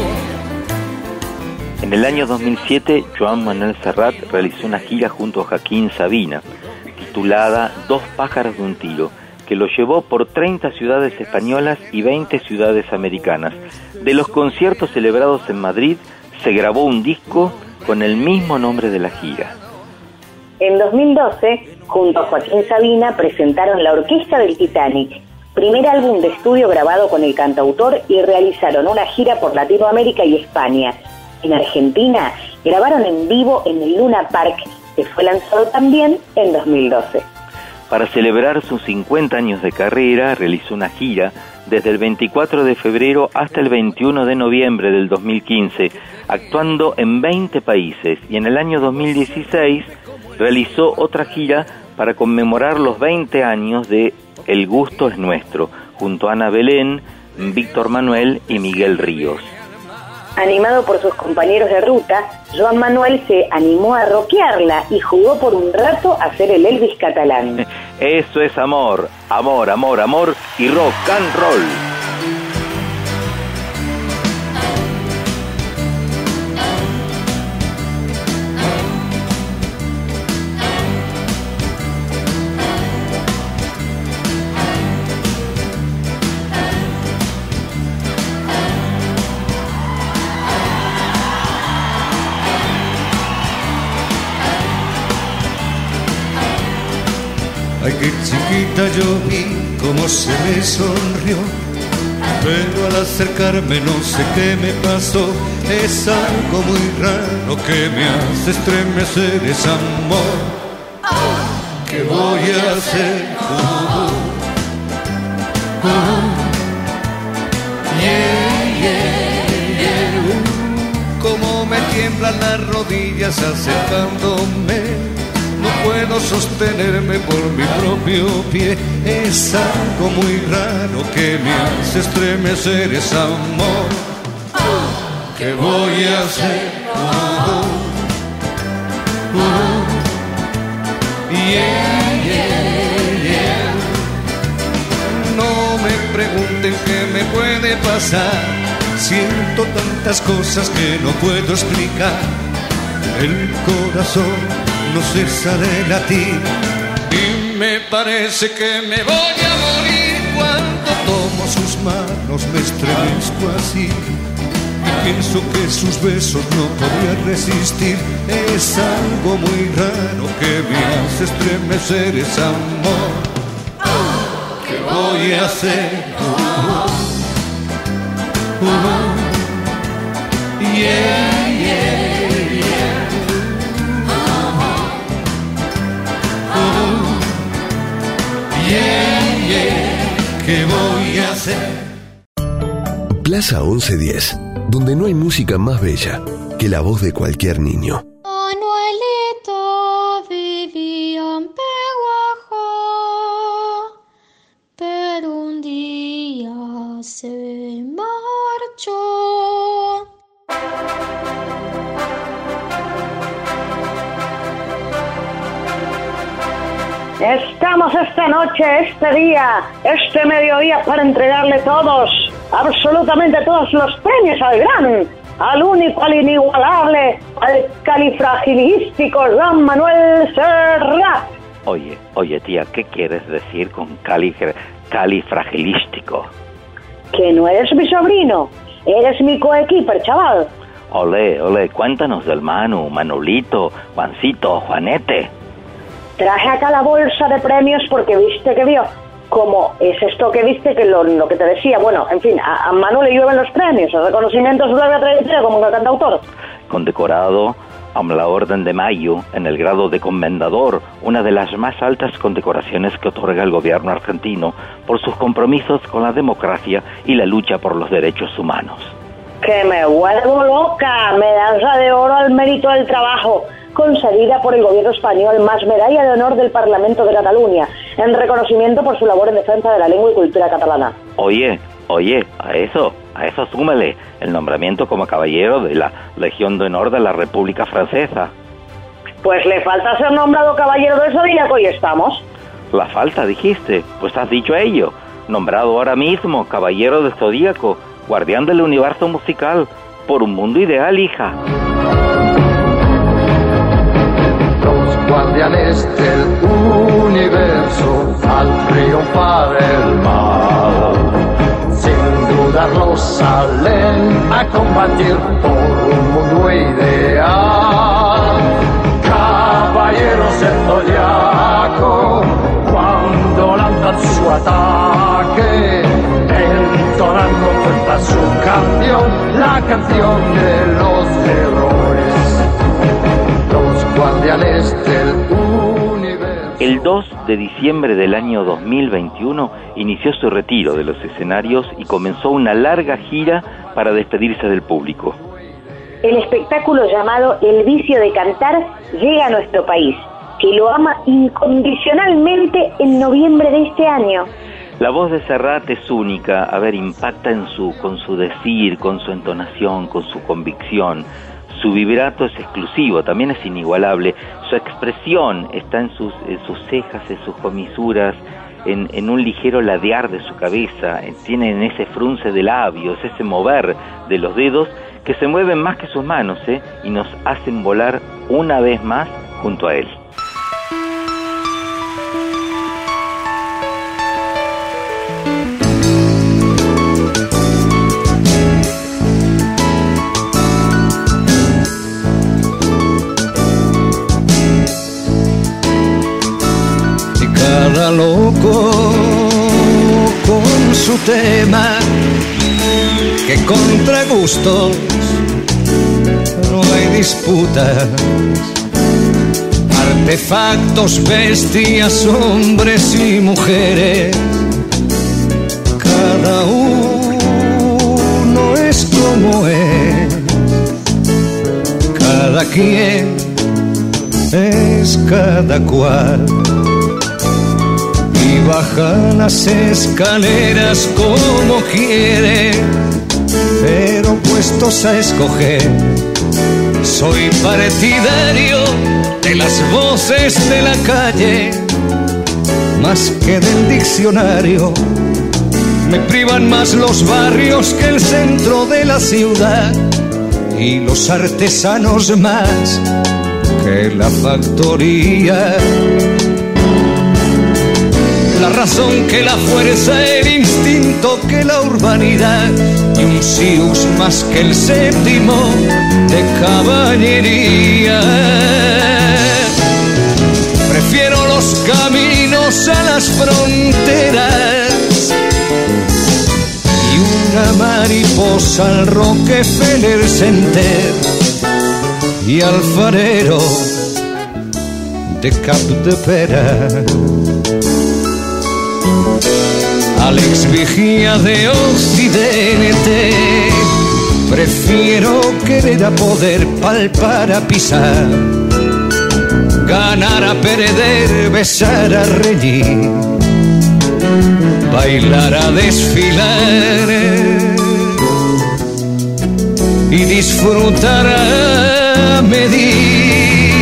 Speaker 3: En el año 2007, Joan Manuel Serrat realizó una gira junto a Joaquín Sabina, titulada Dos pájaros de un tiro, que lo llevó por 30 ciudades españolas y 20 ciudades americanas. De los conciertos celebrados en Madrid, se grabó un disco con el mismo nombre de la gira.
Speaker 2: En 2012, junto a Joaquín Sabina, presentaron La Orquesta del Titanic, primer álbum de estudio grabado con el cantautor y realizaron una gira por Latinoamérica y España. En Argentina, grabaron en vivo en el Luna Park, que fue lanzado también en 2012.
Speaker 3: Para celebrar sus 50 años de carrera, realizó una gira desde el 24 de febrero hasta el 21 de noviembre del 2015, actuando en 20 países y en el año 2016 realizó otra gira para conmemorar los 20 años de El gusto es nuestro, junto a Ana Belén, Víctor Manuel y Miguel Ríos.
Speaker 2: Animado por sus compañeros de ruta, Joan Manuel se animó a rockearla y jugó por un rato a ser el Elvis catalán. *laughs*
Speaker 3: Eso es amor, amor, amor, amor y rock and roll.
Speaker 8: Chiquita yo vi cómo se me sonrió. Pero al acercarme no sé qué me pasó. Es algo muy raro que me hace estremecer. Es amor. ¿Qué voy a hacer? Uh, uh, uh. Yeah, Cómo me tiemblan las rodillas acercándome puedo sostenerme por mi propio pie. Es algo muy raro que me hace estremecer, es amor. ¿Qué voy a hacer? Uh, uh, yeah, yeah. No me pregunten qué me puede pasar. Siento tantas cosas que no puedo explicar. El corazón no cesa de latir y me parece que me voy a morir cuando tomo sus manos me estremezco así. Y pienso que sus besos no podría resistir. Es algo muy raro que me hace estremecer es amor. ¿qué voy a hacer? Uh, uh, yeah, yeah, yeah Yeah, yeah, ¿qué voy a hacer?
Speaker 1: Plaza 1110, donde no hay música más bella que la voz de cualquier niño.
Speaker 13: Manuelito vivía en Peguajo, pero un día se
Speaker 2: Estamos esta noche, este día, este mediodía para entregarle todos, absolutamente todos los premios al gran, al único, al inigualable, al califragilístico Juan Manuel Serrat.
Speaker 3: Oye, oye tía, ¿qué quieres decir con cali- califragilístico?
Speaker 2: Que no eres mi sobrino, eres mi coequiper, chaval.
Speaker 3: Ole, ole, cuéntanos del Manu, Manolito, Juancito, Juanete.
Speaker 2: Traje acá la bolsa de premios porque viste que vio. Como es esto que viste, que lo, lo que te decía, bueno, en fin, a, a Manu le llueven los premios, el reconocimiento a su larga trayectoria como cantautor.
Speaker 3: Condecorado a la Orden de Mayo en el grado de Comendador, una de las más altas condecoraciones que otorga el gobierno argentino por sus compromisos con la democracia y la lucha por los derechos humanos.
Speaker 2: Que me vuelvo loca, medalla de oro al mérito del trabajo, concedida por el gobierno español, más medalla de honor del Parlamento de Cataluña, en reconocimiento por su labor en defensa de la lengua y cultura catalana.
Speaker 3: Oye, oye, a eso, a eso súmale el nombramiento como caballero de la Legión de Honor de la República Francesa.
Speaker 2: Pues le falta ser nombrado caballero del Zodíaco y estamos.
Speaker 3: La falta, dijiste, pues has dicho ello. Nombrado ahora mismo caballero del Zodíaco, guardián del universo musical, por un mundo ideal, hija.
Speaker 23: Guardianes del universo al triunfar el mal, sin dudarlo salen a combatir por un mundo ideal. Caballeros del zodiaco, cuando lanzan su ataque, entonando frente a su canción, la canción de los errores. Del universo.
Speaker 3: El 2 de diciembre del año 2021 inició su retiro de los escenarios y comenzó una larga gira para despedirse del público.
Speaker 2: El espectáculo llamado El vicio de cantar llega a nuestro país, que lo ama incondicionalmente en noviembre de este año.
Speaker 3: La voz de Serrat es única, a ver, impacta en su, con su decir, con su entonación, con su convicción. Su vibrato es exclusivo, también es inigualable. Su expresión está en sus, en sus cejas, en sus comisuras, en, un ligero ladear de su cabeza. Tiene en ese frunce de labios, ese mover de los dedos que se mueven más que sus manos ¿eh? y nos hacen volar una vez más junto a él.
Speaker 8: Tema que contra gustos no hay disputas artefactos bestias hombres y mujeres cada uno es como es. Cada quien es cada cual baja las escaleras como quiere, pero puestos a escoger, soy partidario de las voces de la calle, más que del diccionario. Me privan más los barrios que el centro de la ciudad y los artesanos más que la factoría la razón que la fuerza, el instinto que la urbanidad y un sius más que el séptimo de caballería. Prefiero los caminos a las fronteras y una mariposa al Rockefeller Center y alfarero de Cap de Pera. Alex Vigía de Occidente. Prefiero querer a poder palpar a pisar, ganar a perder, besar a reír, bailar a desfilar y disfrutar a medir.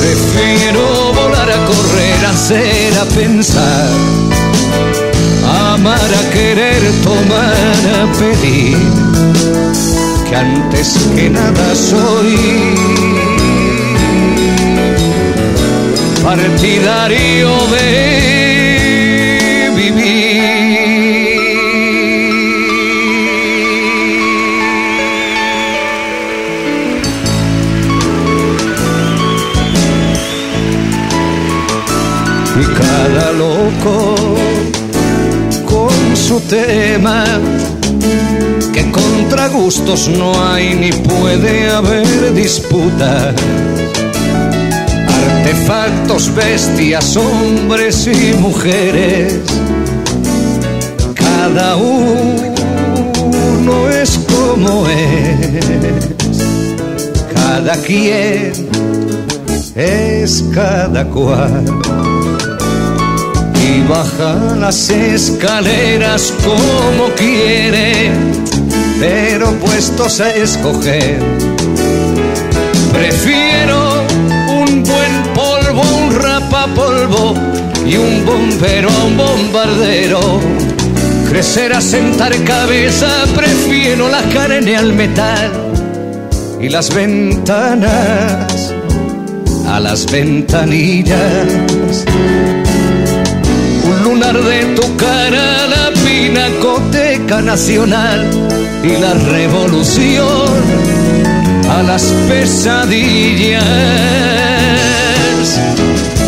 Speaker 8: Prefiero volar a correr, hacer, a pensar, amar, a querer, tomar, a pedir, que antes que nada soy partidario de vivir. Y cada loco su tema, que contra gustos no hay ni puede haber disputa. Artefactos, bestias, hombres y mujeres, cada uno es como es, cada quien es cada cual y baja las escaleras como quiere, pero puestos a escoger, prefiero un buen polvo, un rapapolvo y un bombero a un bombardero. Crecer a sentar cabeza, prefiero la carne al metal y las ventanas a las ventanillas un lunar de tu cara, la pinacoteca nacional y la revolución a las pesadillas.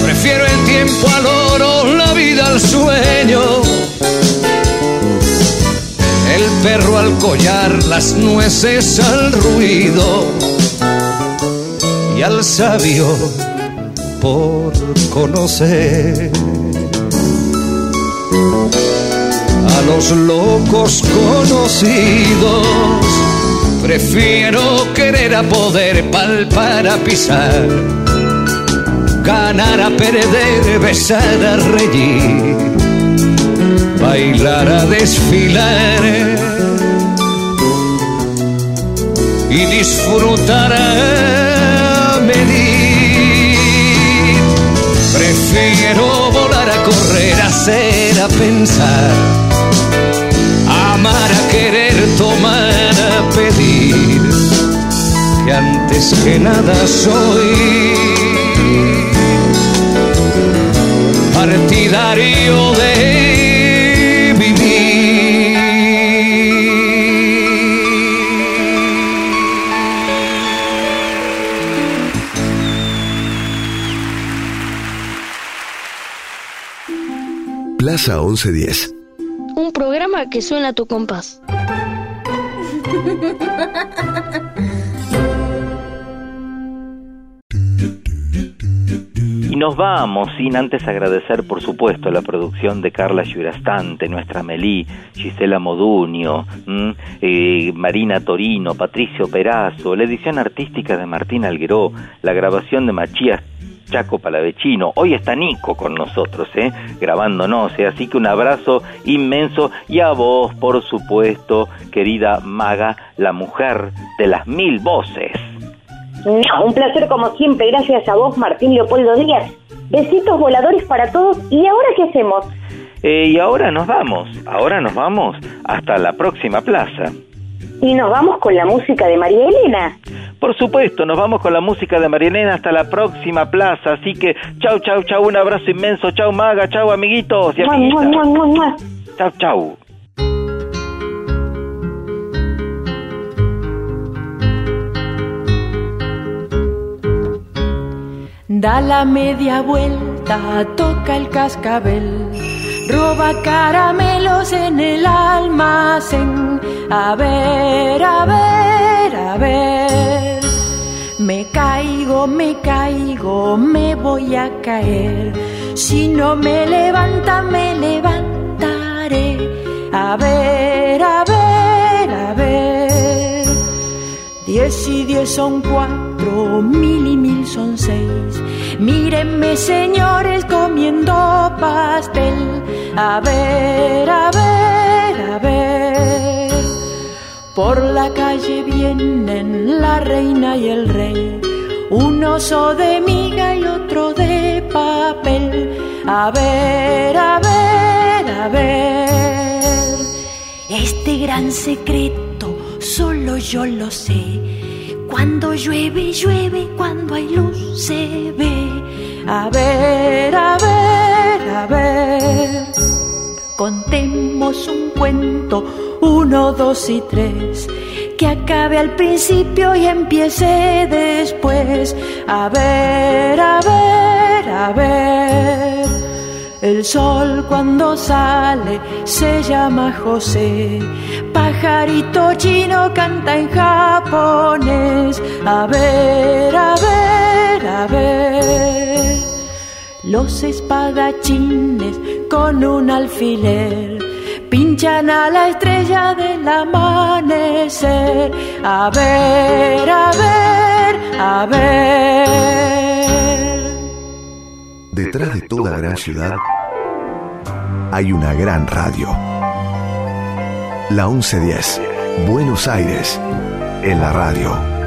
Speaker 8: Prefiero el tiempo al oro, la vida al sueño, el perro al collar, las nueces al ruido y al sabio por conocer a los locos conocidos. Prefiero querer a poder palpar a pisar, ganar a perder, besar a reír, bailar a desfilar y disfrutar a medir. Prefiero volar a correr, hacer, a pensar, amar, a querer, tomar, a pedir, que antes que nada soy partidario de
Speaker 1: Plaza 1110.
Speaker 4: Un programa que suena a tu compás.
Speaker 3: Y nos vamos sin antes agradecer, por supuesto, la producción de Carla Llurastante, nuestra Melí, Gisela Modunio, ¿m? eh, Marina Torino, Patricio Perazo, la edición artística de Martín Algueró, la grabación de Machías Chaco Palavecino. Hoy está Nico con nosotros, ¿eh? grabándonos, ¿eh? así que un abrazo inmenso y a vos, por supuesto, querida Maga, la mujer de las mil voces.
Speaker 2: No, un placer como siempre, gracias a vos, Martín Leopoldo Díaz. Besitos voladores para todos. ¿Y ahora qué hacemos?
Speaker 3: Eh, y ahora nos vamos, ahora nos vamos hasta la próxima plaza.
Speaker 2: Y nos vamos con la música de María Elena.
Speaker 3: Por supuesto, nos vamos con la música de Marielena hasta la próxima plaza. Así que, chau, chau, chau, un abrazo inmenso. Chau, Maga, chau, amiguitos y
Speaker 2: mua, mua, mua.
Speaker 3: Chau, chau.
Speaker 6: Da la media vuelta, toca el cascabel, roba caramelos en el almacén. A ver, a ver, a ver. Me caigo, me caigo, me voy a caer. Si no me levanta, me levantaré. A ver, a ver, a ver. Diez y diez son cuatro, mil y mil son seis. Mírenme, señores, comiendo pastel. A ver, a ver, a ver. Por la calle vienen la reina y el rey. Un oso de miga y otro de papel. A ver, a ver, a ver. Este gran secreto solo yo lo sé. Cuando llueve, llueve, cuando hay luz se ve. A ver, a ver, a ver. Contemos un cuento, uno, dos y tres. Que acabe al principio y empiece después. A ver, a ver, a ver. El sol cuando sale se llama José. Pajarito chino canta en japonés. A ver, a ver, a ver. Los espadachines con un alfiler pinchan a la estrella del amanecer. A ver, a ver, a ver.
Speaker 1: Detrás de toda gran ciudad hay una gran radio. La 1110, Buenos Aires, en la radio.